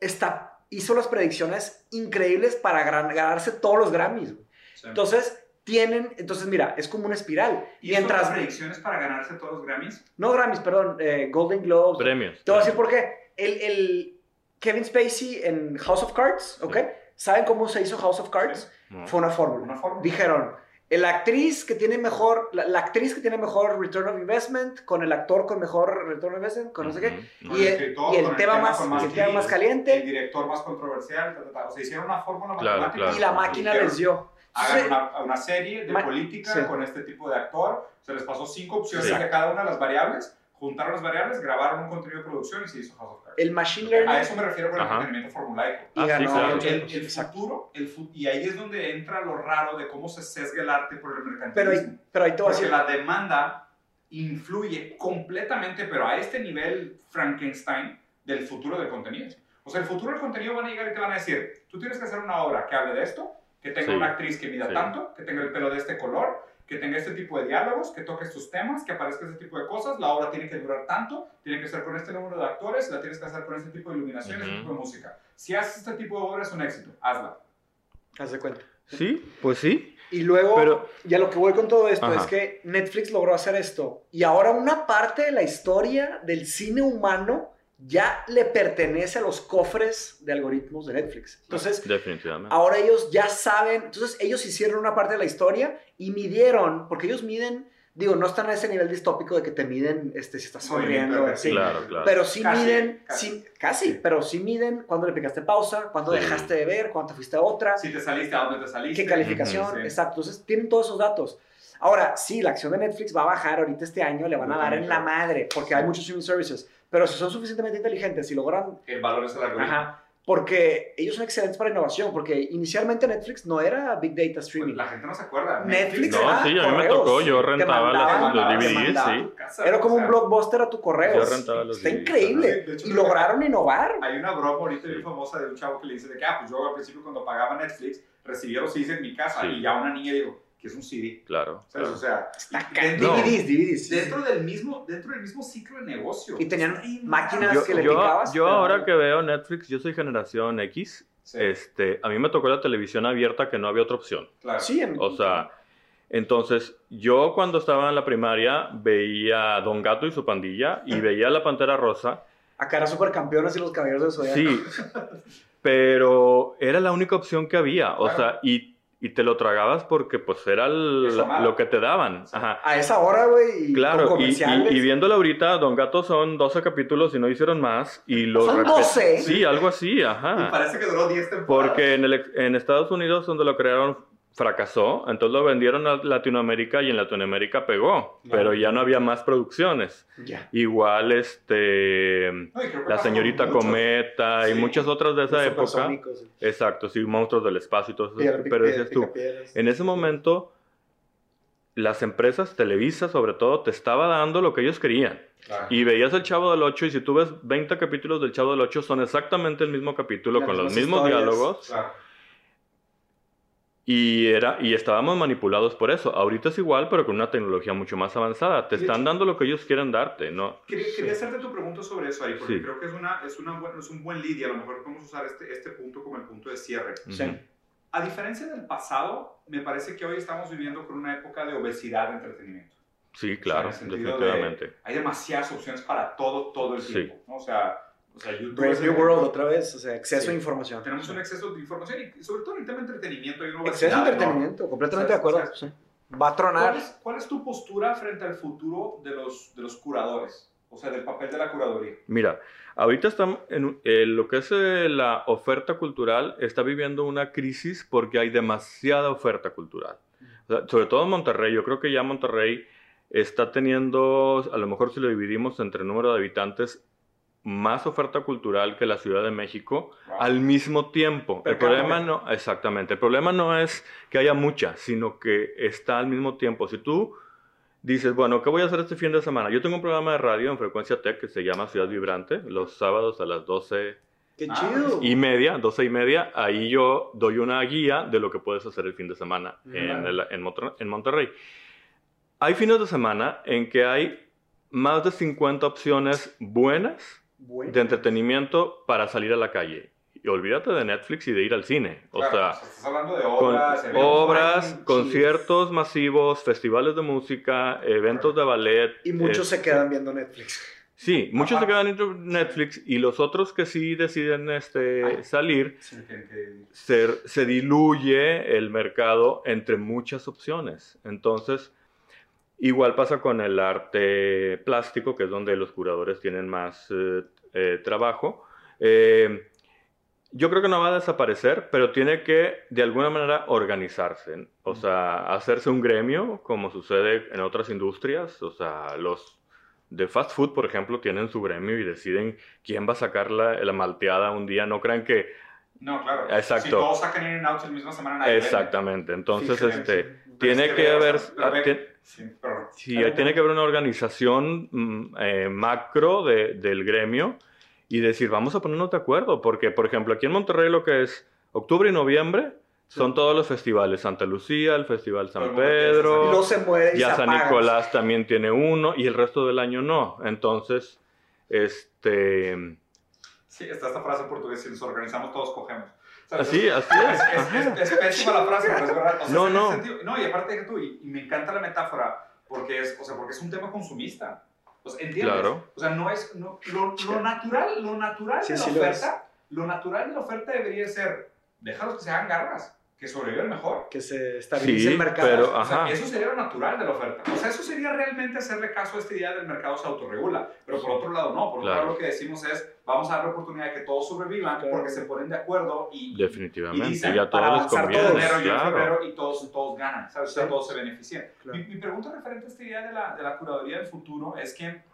está, hizo las predicciones increíbles para ganarse todos los Grammys. Sí. Entonces, tienen, entonces mira, es como una espiral. ¿Y Mientras, predicciones para ganarse todos los Grammys? no Grammys, perdón, eh, Golden Globes. Premios. Te voy a decir por qué. El, el Kevin Spacey en House of Cards, ¿ok? ¿Saben cómo se hizo House of Cards? No. Fue una fórmula. Una forma. Dijeron, la actriz que tiene mejor, la, la actriz que tiene mejor return of investment, con el actor con mejor return of investment, con no sé qué, y el el, escritor, y el con el tema, tema más, más el tema más caliente, El director más controversial. ta, ta, ta. O sea, hicieron una fórmula Claro, matemática. claro. y la máquina les dio. Hagan Sí. una, una serie de Ma- política sí. con este tipo de actor. Se les pasó cinco opciones Sí. de cada una de las variables. Juntaron las variables, grabaron un contenido de producción y se hizo House of Cards. El machine A learning eso me refiero con el Ajá. entretenimiento formulaico. y Ah, sí, ganó. claro. El, el Exacto. futuro, el fu- y ahí es donde entra lo raro de cómo se sesga el arte por el Pero mercantilismo. pero ahí te voy a Porque decir, la demanda influye completamente, pero a este nivel Frankenstein del futuro del contenido. O sea, el futuro del contenido van a llegar y te van a decir, tú tienes que hacer una obra que hable de esto, que tenga Sí. una actriz que mida Sí. tanto, que tenga el pelo de este color, que tenga este tipo de diálogos, que toque estos temas, que aparezca este tipo de cosas, la obra tiene que durar tanto, tiene que ser con este número de actores, la tienes que hacer con este tipo de iluminación, este tipo de música. Si haces este tipo de obra es un éxito, hazla. haz de cuenta. Sí, pues sí. Y luego, Pero- ya lo que voy con todo esto Ajá. es que Netflix logró hacer esto. Y ahora una parte de la historia del cine humano ya le pertenece a los cofres de algoritmos de Netflix. Entonces, Definitivamente. ahora ellos ya saben, entonces ellos hicieron una parte de la historia y midieron, porque ellos miden, digo, no están a ese nivel distópico de que te miden este, si estás sonriendo, de- sí. Claro, claro. Pero sí Casi, miden, casi. sí, casi, pero sí miden cuando le picaste pausa, cuando Sí. dejaste de ver, cuando te fuiste a otra, Si te saliste, ¿a dónde te saliste? qué calificación, Ujú, sí. exacto. Entonces tienen todos esos datos. Ahora, sí, la acción de Netflix va a bajar ahorita este año, le van a dar en la madre, porque hay muchos streaming services. Pero si son suficientemente inteligentes y logran El valor es el algoritmo. Ajá. Porque ellos son excelentes para innovación, porque inicialmente Netflix no era Big Data Pues Streaming. la gente no se acuerda. Netflix No, era sí, a mí me tocó, yo rentaba mandaban- los, los DVDs, sí. Era como un blockbuster a tu correo. Yo rentaba los Está DVDs, increíble. De hecho, y lograron innovar. Hay una broma ahorita bien famosa de un chavo que le dice de que, ah, pues yo al principio cuando pagaba Netflix recibía los CDs en mi casa Sí. y ya una niña dijo, que es un CD? Claro. ¿Sabes? claro. O sea, Está dentro, No. DVDs, DVDs. sí, dentro del mismo, dentro del mismo ciclo de negocio. Y tenían máquinas raro. que le yo, picabas, yo pero- ahora que veo Netflix, yo soy generación X. Sí, Este, a mí me tocó la televisión abierta que no había otra opción. claro. Sí, en- O sea, entonces yo cuando estaba en la primaria veía a Don Gato y su pandilla y veía a la Pantera Rosa. acá eran supercampeones y los caballeros de Zodiaco. Sí, pero era la única opción que había. O Claro. sea, y, y te lo tragabas porque pues era el- lo que te daban. Ajá. A esa hora, güey, y Claro, con y, y, y viéndolo ahorita, Don Gato son 12 capítulos y no hicieron más. Y lo ¿Son repet- 12? Sí, algo así, Y ajá. parece que duró 10 temporadas. Porque en, el, en Estados Unidos, donde lo crearon, fracasó. Entonces lo vendieron a Latinoamérica y en Latinoamérica pegó. Pero ya no había más producciones. Igual, este. La señorita. Cometa y muchas otras de esa Los época. sí. Exacto, sí, monstruos del espacio y todo eso. Piedra- Pero dices tú, en ese momento, las empresas, Televisa sobre todo, te estaba dando lo que ellos querían. Y veías el Chavo del 8 y si tú ves 20 capítulos del Chavo del 8 son exactamente el mismo capítulo Las con los mismos historias. diálogos. Y era y estábamos manipulados por eso. Ahorita es igual, pero con una tecnología mucho más avanzada. Te están hecho- dando lo que ellos quieren darte, ¿no? Quería, quería hacerte tu pregunta sobre eso, Ari, porque Sí. creo que es, una, es, una buen- es un buen lead y a lo mejor podemos usar este, este punto como el punto de cierre. Sí. A diferencia del pasado, me parece que hoy estamos viviendo con una época de obesidad de entretenimiento. Sí, claro, O sea, en definitivamente. de- hay demasiadas opciones para todo, todo el Sí. tiempo. ¿no? O sea, o sea YouTube Brave New World otra vez, o sea, exceso Sí. de información. Tenemos un exceso de información y sobre todo en el tema de entretenimiento hay una Exceso de entretenimiento, completamente de O sea, acuerdo. sí. Va a tronar. ¿Cuál es, cuál es tu postura frente al futuro de los, de los curadores? O sea, del papel de la curaduría. Mira, ahorita estamos en eh, lo que es eh, la oferta cultural está viviendo una crisis porque hay demasiada oferta cultural. O sea, sobre todo en Monterrey, yo creo que ya Monterrey está teniendo, a lo mejor si lo dividimos entre el número de habitantes, más oferta cultural que la Ciudad de México Wow. al mismo tiempo. Per El problema no, exactamente, el problema no es que haya mucha, sino que está al mismo tiempo. Si tú dices, bueno, ¿qué voy a hacer este fin de semana? Yo tengo un programa de radio en Frecuencia Tech que se llama Ciudad Vibrante, los sábados a las 12 Qué chido. y media, 12 y media, ahí yo doy una guía de lo que puedes hacer el fin de semana en, Ujú. el- en en Monterrey. Hay fines de semana en que hay más de 50 opciones buenas Bueno. de entretenimiento para salir a la calle. Y olvídate de Netflix y de ir al cine. O Claro, sea, estás hablando de obras, eventos, obras, conciertos masivos, festivales de música, eventos de ballet. Y muchos eh, se quedan viendo Netflix. Sí, muchos Ajá. se quedan en Netflix y los otros que sí deciden este, Ay. salir, Sí, que- que- se, se diluye el mercado entre muchas opciones. Entonces, igual pasa con el arte plástico, que es donde los curadores tienen más eh, eh, trabajo. Eh, yo creo que no va a desaparecer, pero tiene que de alguna manera organizarse, o sea, hacerse un gremio, como sucede en otras industrias, o sea, los de fast food, por ejemplo, tienen su gremio y deciden quién va a sacar la, la malteada un día, no crean que No, claro. Exacto. Si todos sacan in and out la misma semana, nadie. Exactamente. Entonces, Sí, este, tiene que haber, ah, Sí, tiene que haber una organización mm, eh, macro de- del gremio y decir, vamos a ponernos de acuerdo, porque, por ejemplo, aquí en Monterrey lo que es octubre y noviembre son todos los festivales, Santa Lucía, el Festival San Pedro, luego se ya se San apaga. Nicolás también tiene uno y el resto del año no. Entonces, este... Sí, está esta frase en portugués, si nos organizamos todos cogemos. Así, así Es, es. pésima la frase, pero es verdad. O sea, No, no. sentido- no, y aparte de tú, y, y me encanta la metáfora, porque es, o sea, porque es un tema consumista. O sea, ¿entiendes? Claro. O sea, no es, no, lo, lo natural, lo natural Sí, de la sí lo oferta, lo, natural de la oferta debería ser, déjalos que se hagan garras, que sobrevivan mejor. Que se estabilice Sí, el mercado. pero- O sea, Ajá. eso sería lo natural de la oferta. O sea, eso sería realmente hacerle caso a esta idea del mercado se autorregula. Pero por otro lado, no. Por otro Claro. lado, lo que decimos es, vamos a dar la oportunidad de que todos sobrevivan Claro. porque se ponen de acuerdo y, Definitivamente. Y dicen, Y a para todos les conviene. todos. enero y claro. febrero y todos, todos ganan, ¿sabes? O sea, todos se benefician. Claro. Mi, mi pregunta referente a esta idea de la, de la curaduría del futuro es que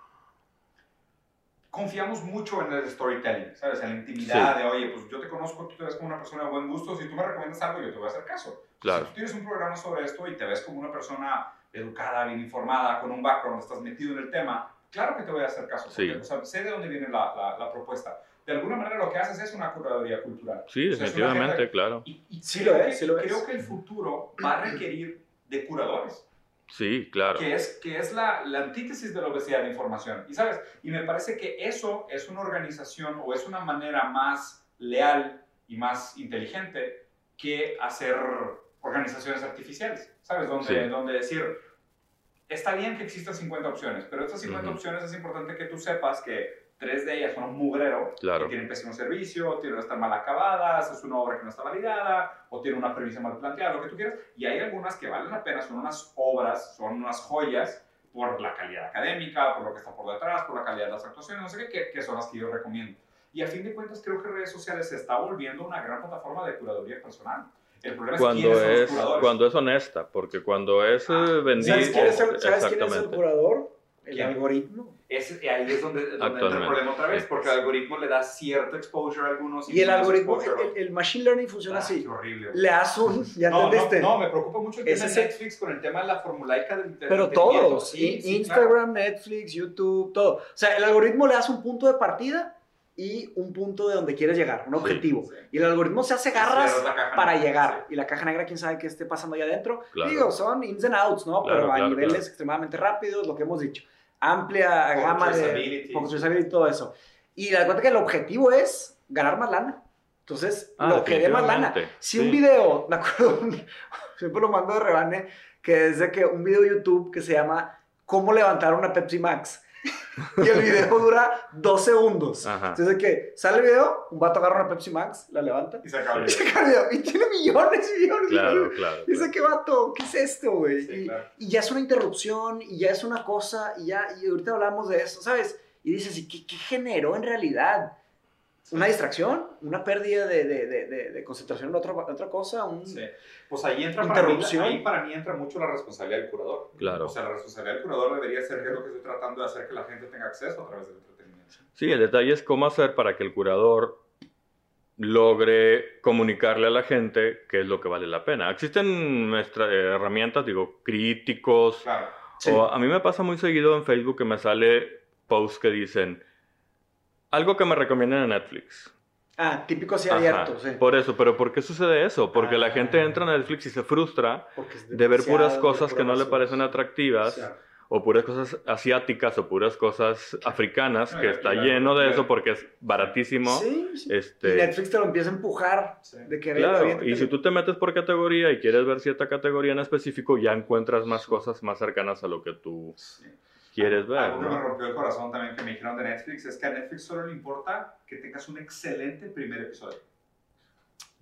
confiamos mucho en el storytelling, ¿sabes? En la intimidad de, oye, pues yo te conozco, tú te ves como una persona de buen gusto, si tú me recomiendas algo, yo te voy a hacer caso. Claro. Si tú tienes un programa sobre esto y te ves como una persona educada, bien informada, con un background, estás metido en el tema, claro que te voy a hacer caso. Sí. Porque, o sea, sé de dónde viene la, la, la propuesta. De alguna manera lo que haces es una curaduría cultural. Sí, O sea, definitivamente, agenda- claro. Y, y Sí creo lo que- es, sí lo creo es. que el futuro va a requerir de curadores, Sí, claro. que es, que es la, la antítesis de la obesidad de información. Y sabes, y me parece que eso es una organización o es una manera más leal y más inteligente que hacer organizaciones artificiales, ¿sabes? Donde, Sí. donde decir, está bien que existan 50 opciones, pero estas 50 Ujú. opciones es importante que tú sepas que tres de ellas son un mugrero, Claro. que tienen pésimo servicio, tienen, están mal acabadas, es una obra que no está validada, o tiene una premisa mal planteada, lo que tú quieras. Y hay algunas que valen la pena, son unas obras, son unas joyas por la calidad académica, por lo que está por detrás, por la calidad de las actuaciones, no sé qué, que, que son las que yo recomiendo. Y a fin de cuentas creo que redes sociales se está volviendo una gran plataforma de curaduría personal. El problema es Cuando quiénes son los es, curadores. cuando es honesta, porque cuando es eh, Ah, vendido... ¿Sabes quién es el, ¿sabes quién es el curador? El ¿Quién? algoritmo. Es, ahí es donde, donde entra el problema otra vez, Sí. porque el algoritmo le da cierto exposure a algunos. Y el menos algoritmo, el, el machine learning funciona Ah, así. qué horrible. Le das un, ¿ya no, entendiste? No, no, me preocupa mucho el tema Ese de es el- Netflix con el tema de la formulaica del del Pero todos, Sí, sí, Instagram, Netflix, YouTube, todo. O sea, el algoritmo le das un punto de partida y un punto de donde quieres llegar, un Sí. objetivo. Sí. Y el algoritmo se hace garras para negra, llegar. Y la caja negra, quién sabe qué esté pasando allá adentro. Claro. Digo, son ins and outs, ¿no? Claro, Pero a claro, niveles claro. extremadamente rápidos, lo que hemos dicho. Amplia gama de... y todo eso. Y la cuenta que el objetivo es ganar más lana. Entonces, Ah, lo que dé más lana. Si sí. un video, me acuerdo, siempre lo mando de rebane, que es de que un video de YouTube que se llama ¿Cómo levantar una Pepsi Max? y el video dura dos segundos. Ajá. Entonces, de que sale el video, un vato agarra una Pepsi Max, la levanta, Y se acaba y saca el video, y tiene millones y millones. y Claro, claro. Dice, ¿qué vato? ¿Qué es esto, güey? Sí, y, claro. y ya es una interrupción, y ya es una cosa, y ya, y ahorita hablamos de eso, ¿sabes? Y dices, ¿y qué, qué generó en realidad? ¿Una distracción? ¿Una pérdida de, de, de, de- de concentración en otra, otra cosa? Un... Sí. Pues ahí entra para mí, Interrupción. ahí para mí entra mucho la responsabilidad del curador. Claro. O sea, la responsabilidad del curador debería ser que es lo que estoy tratando de hacer que la gente tenga acceso a través del entretenimiento. Sí, el detalle es cómo hacer para que el curador logre comunicarle a la gente qué es lo que vale la pena. Existen nuestras eh, herramientas, digo, críticos. Claro. Sí. O a mí me pasa muy seguido en Facebook que me sale posts que dicen algo que me recomiendan en Netflix. Ah, típico así Ajá, abierto, sí. Por eso, pero ¿por qué sucede eso? Porque la Ah. gente entra a Netflix y se frustra de ver puras cosas que no le parecen atractivas. O puras cosas asiáticas o puras cosas africanas, No, que está la- lleno de la- eso porque es baratísimo. Sí, sí. Este, Y Netflix te lo empieza a empujar Sí. de que Claro, y si tú te metes por categoría y quieres ver cierta categoría en específico, ya encuentras más cosas más cercanas a lo que tú Sí. quieres ver. Algo que me rompió el corazón también que me dijeron de Netflix es que a Netflix solo le importa que tengas un excelente primer episodio.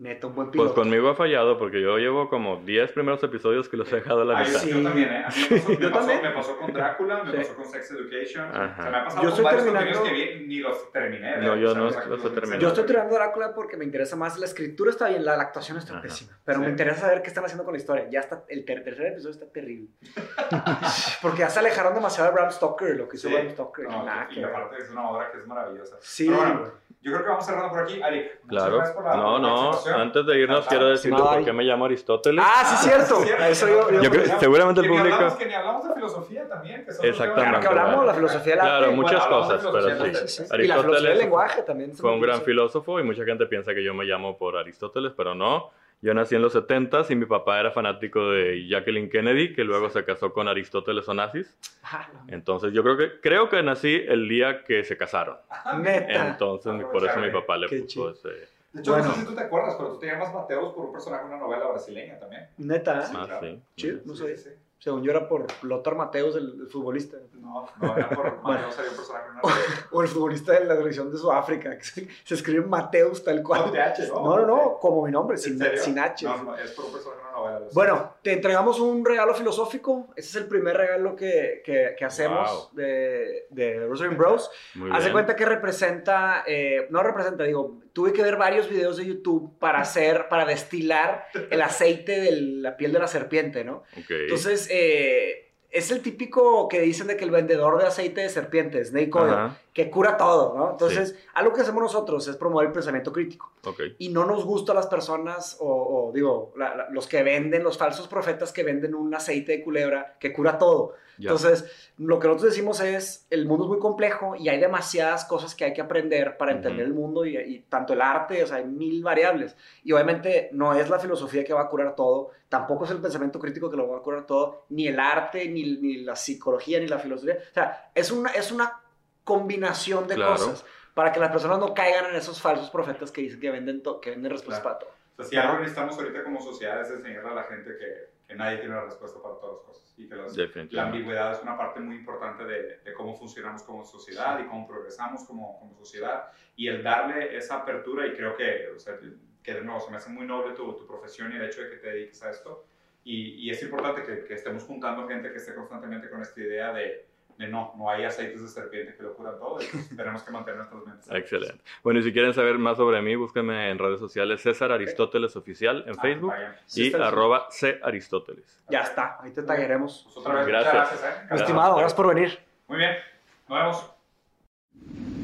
Neta, un buen Pues piloto. conmigo ha fallado porque yo llevo como 10 primeros episodios que los he dejado a la Ah, yo, mitad. Sí. yo también, ¿eh? A mí me pasó, me Yo pasó- también. me pasó con Drácula, me Sí. pasó con Sex Education. Ajá. O sea, me ha pasado Yo con estoy varios terminando- contenidos que vi, ni los terminé. No, ¿verdad? yo O sea, no sea, los he terminado. Yo estoy tirando Drácula porque me interesa más. La escritura está bien, la, la actuación está Ajá. pésima. Pero Sí. me interesa saber qué están haciendo con la historia. Ya está, el ter- tercer episodio está terrible. porque ya se alejaron demasiado de Bram Stoker, lo que hizo Sí. Bram Stoker. No, Nada y que aparte es una obra que es maravillosa. Sí, Pero bueno, yo creo que vamos cerrando por aquí. Ari, muchas Claro. gracias por la No, no. Antes de irnos quiero decirle No, por qué me llamo Aristóteles. Ah, sí, cierto. Eso yo, creo- seguramente el público- que ni hablamos de filosofía también. Que Exactamente. que hablamos bueno. la filosofía del arte. Claro, muchas de cosas, pero sí. Y la filosofía del Aristóteles lenguaje también. Fue un gran filósofo y mucha gente piensa que yo me llamo por Aristóteles, pero no. Yo nací en los 70s y mi papá era fanático de Jacqueline Kennedy, que luego se casó con Aristóteles Onassis. Ah, Entonces yo creo que creo que nací el día que se casaron. Neta. Entonces mi- por eso mi papá le puso ese. De hecho, Bueno. no sé si tú te acuerdas, pero tú te llamas Mateos por un personaje de una novela brasileña también. Neta. Sí, Ah, claro. sí. Chido, no Sí, sabía. sí. Según yo era por Lothar Mateus, el, el futbolista. No, no, era por Mateos sería un personaje de una novela. O el futbolista de la selección de Sudáfrica. que se, se escribe Mateus tal cual. Con TH, ¿no? No, no, no, como mi nombre, ¿En sin, sin H. No, no, es por un personaje de una novela. sé. Bueno, te entregamos un regalo filosófico. Ese es el primer regalo que, que, que hacemos Wow. de, de Rosary Bros. Muy Haz de bien. cuenta que representa, eh, no representa, digo, tuve que ver varios videos de YouTube para hacer, para destilar el aceite de la piel de la serpiente, ¿no? Ok. Entonces, eh, es el típico que dicen de que el vendedor de aceite de serpiente, Snake Oil, que cura todo, ¿no? Entonces, algo que hacemos nosotros es promover el pensamiento crítico. ok. Y no nos gustan las personas, o, o digo, la- la- los que venden, los falsos profetas que venden un aceite de culebra que cura todo. Ya. Entonces, lo que nosotros decimos es, el mundo es muy complejo y hay demasiadas cosas que hay que aprender para entender el mundo y, y tanto el arte, o sea, hay mil variables. Y obviamente no es la filosofía que va a curar todo, tampoco es el pensamiento crítico que lo va a curar todo, ni el arte, ni, ni la psicología, ni la filosofía. O sea, es una, es una combinación de Claro. cosas para que las personas no caigan en esos falsos profetas que dicen que venden, to- que venden respuestas Claro. para todo. O sea, si algo necesitamos ahorita como sociedad es enseñarle a la gente que, que nadie tiene la respuesta para todas las cosas y que las- la ambigüedad es una parte muy importante de, de cómo funcionamos como sociedad y cómo progresamos como, como sociedad y el darle esa apertura y creo que, o sea, que de nuevo se me hace muy noble tu, tu profesión y el hecho de que te dediques a esto y, y es importante que, que estemos juntando gente que esté constantemente con esta idea de, de no, no hay aceites de serpiente que lo curan todo y pues tenemos que mantener nuestras mentes. Excelente. Bueno, y si quieren saber más sobre mí, búsquenme en redes sociales César Aristóteles Oficial en Ah, Facebook. Sí, y arroba C Aristóteles. Ya está, ahí te tagueremos. Pues otra vez, Gracias. muchas gracias. ¿eh? Estimado, gracias por venir. Muy bien, nos vemos.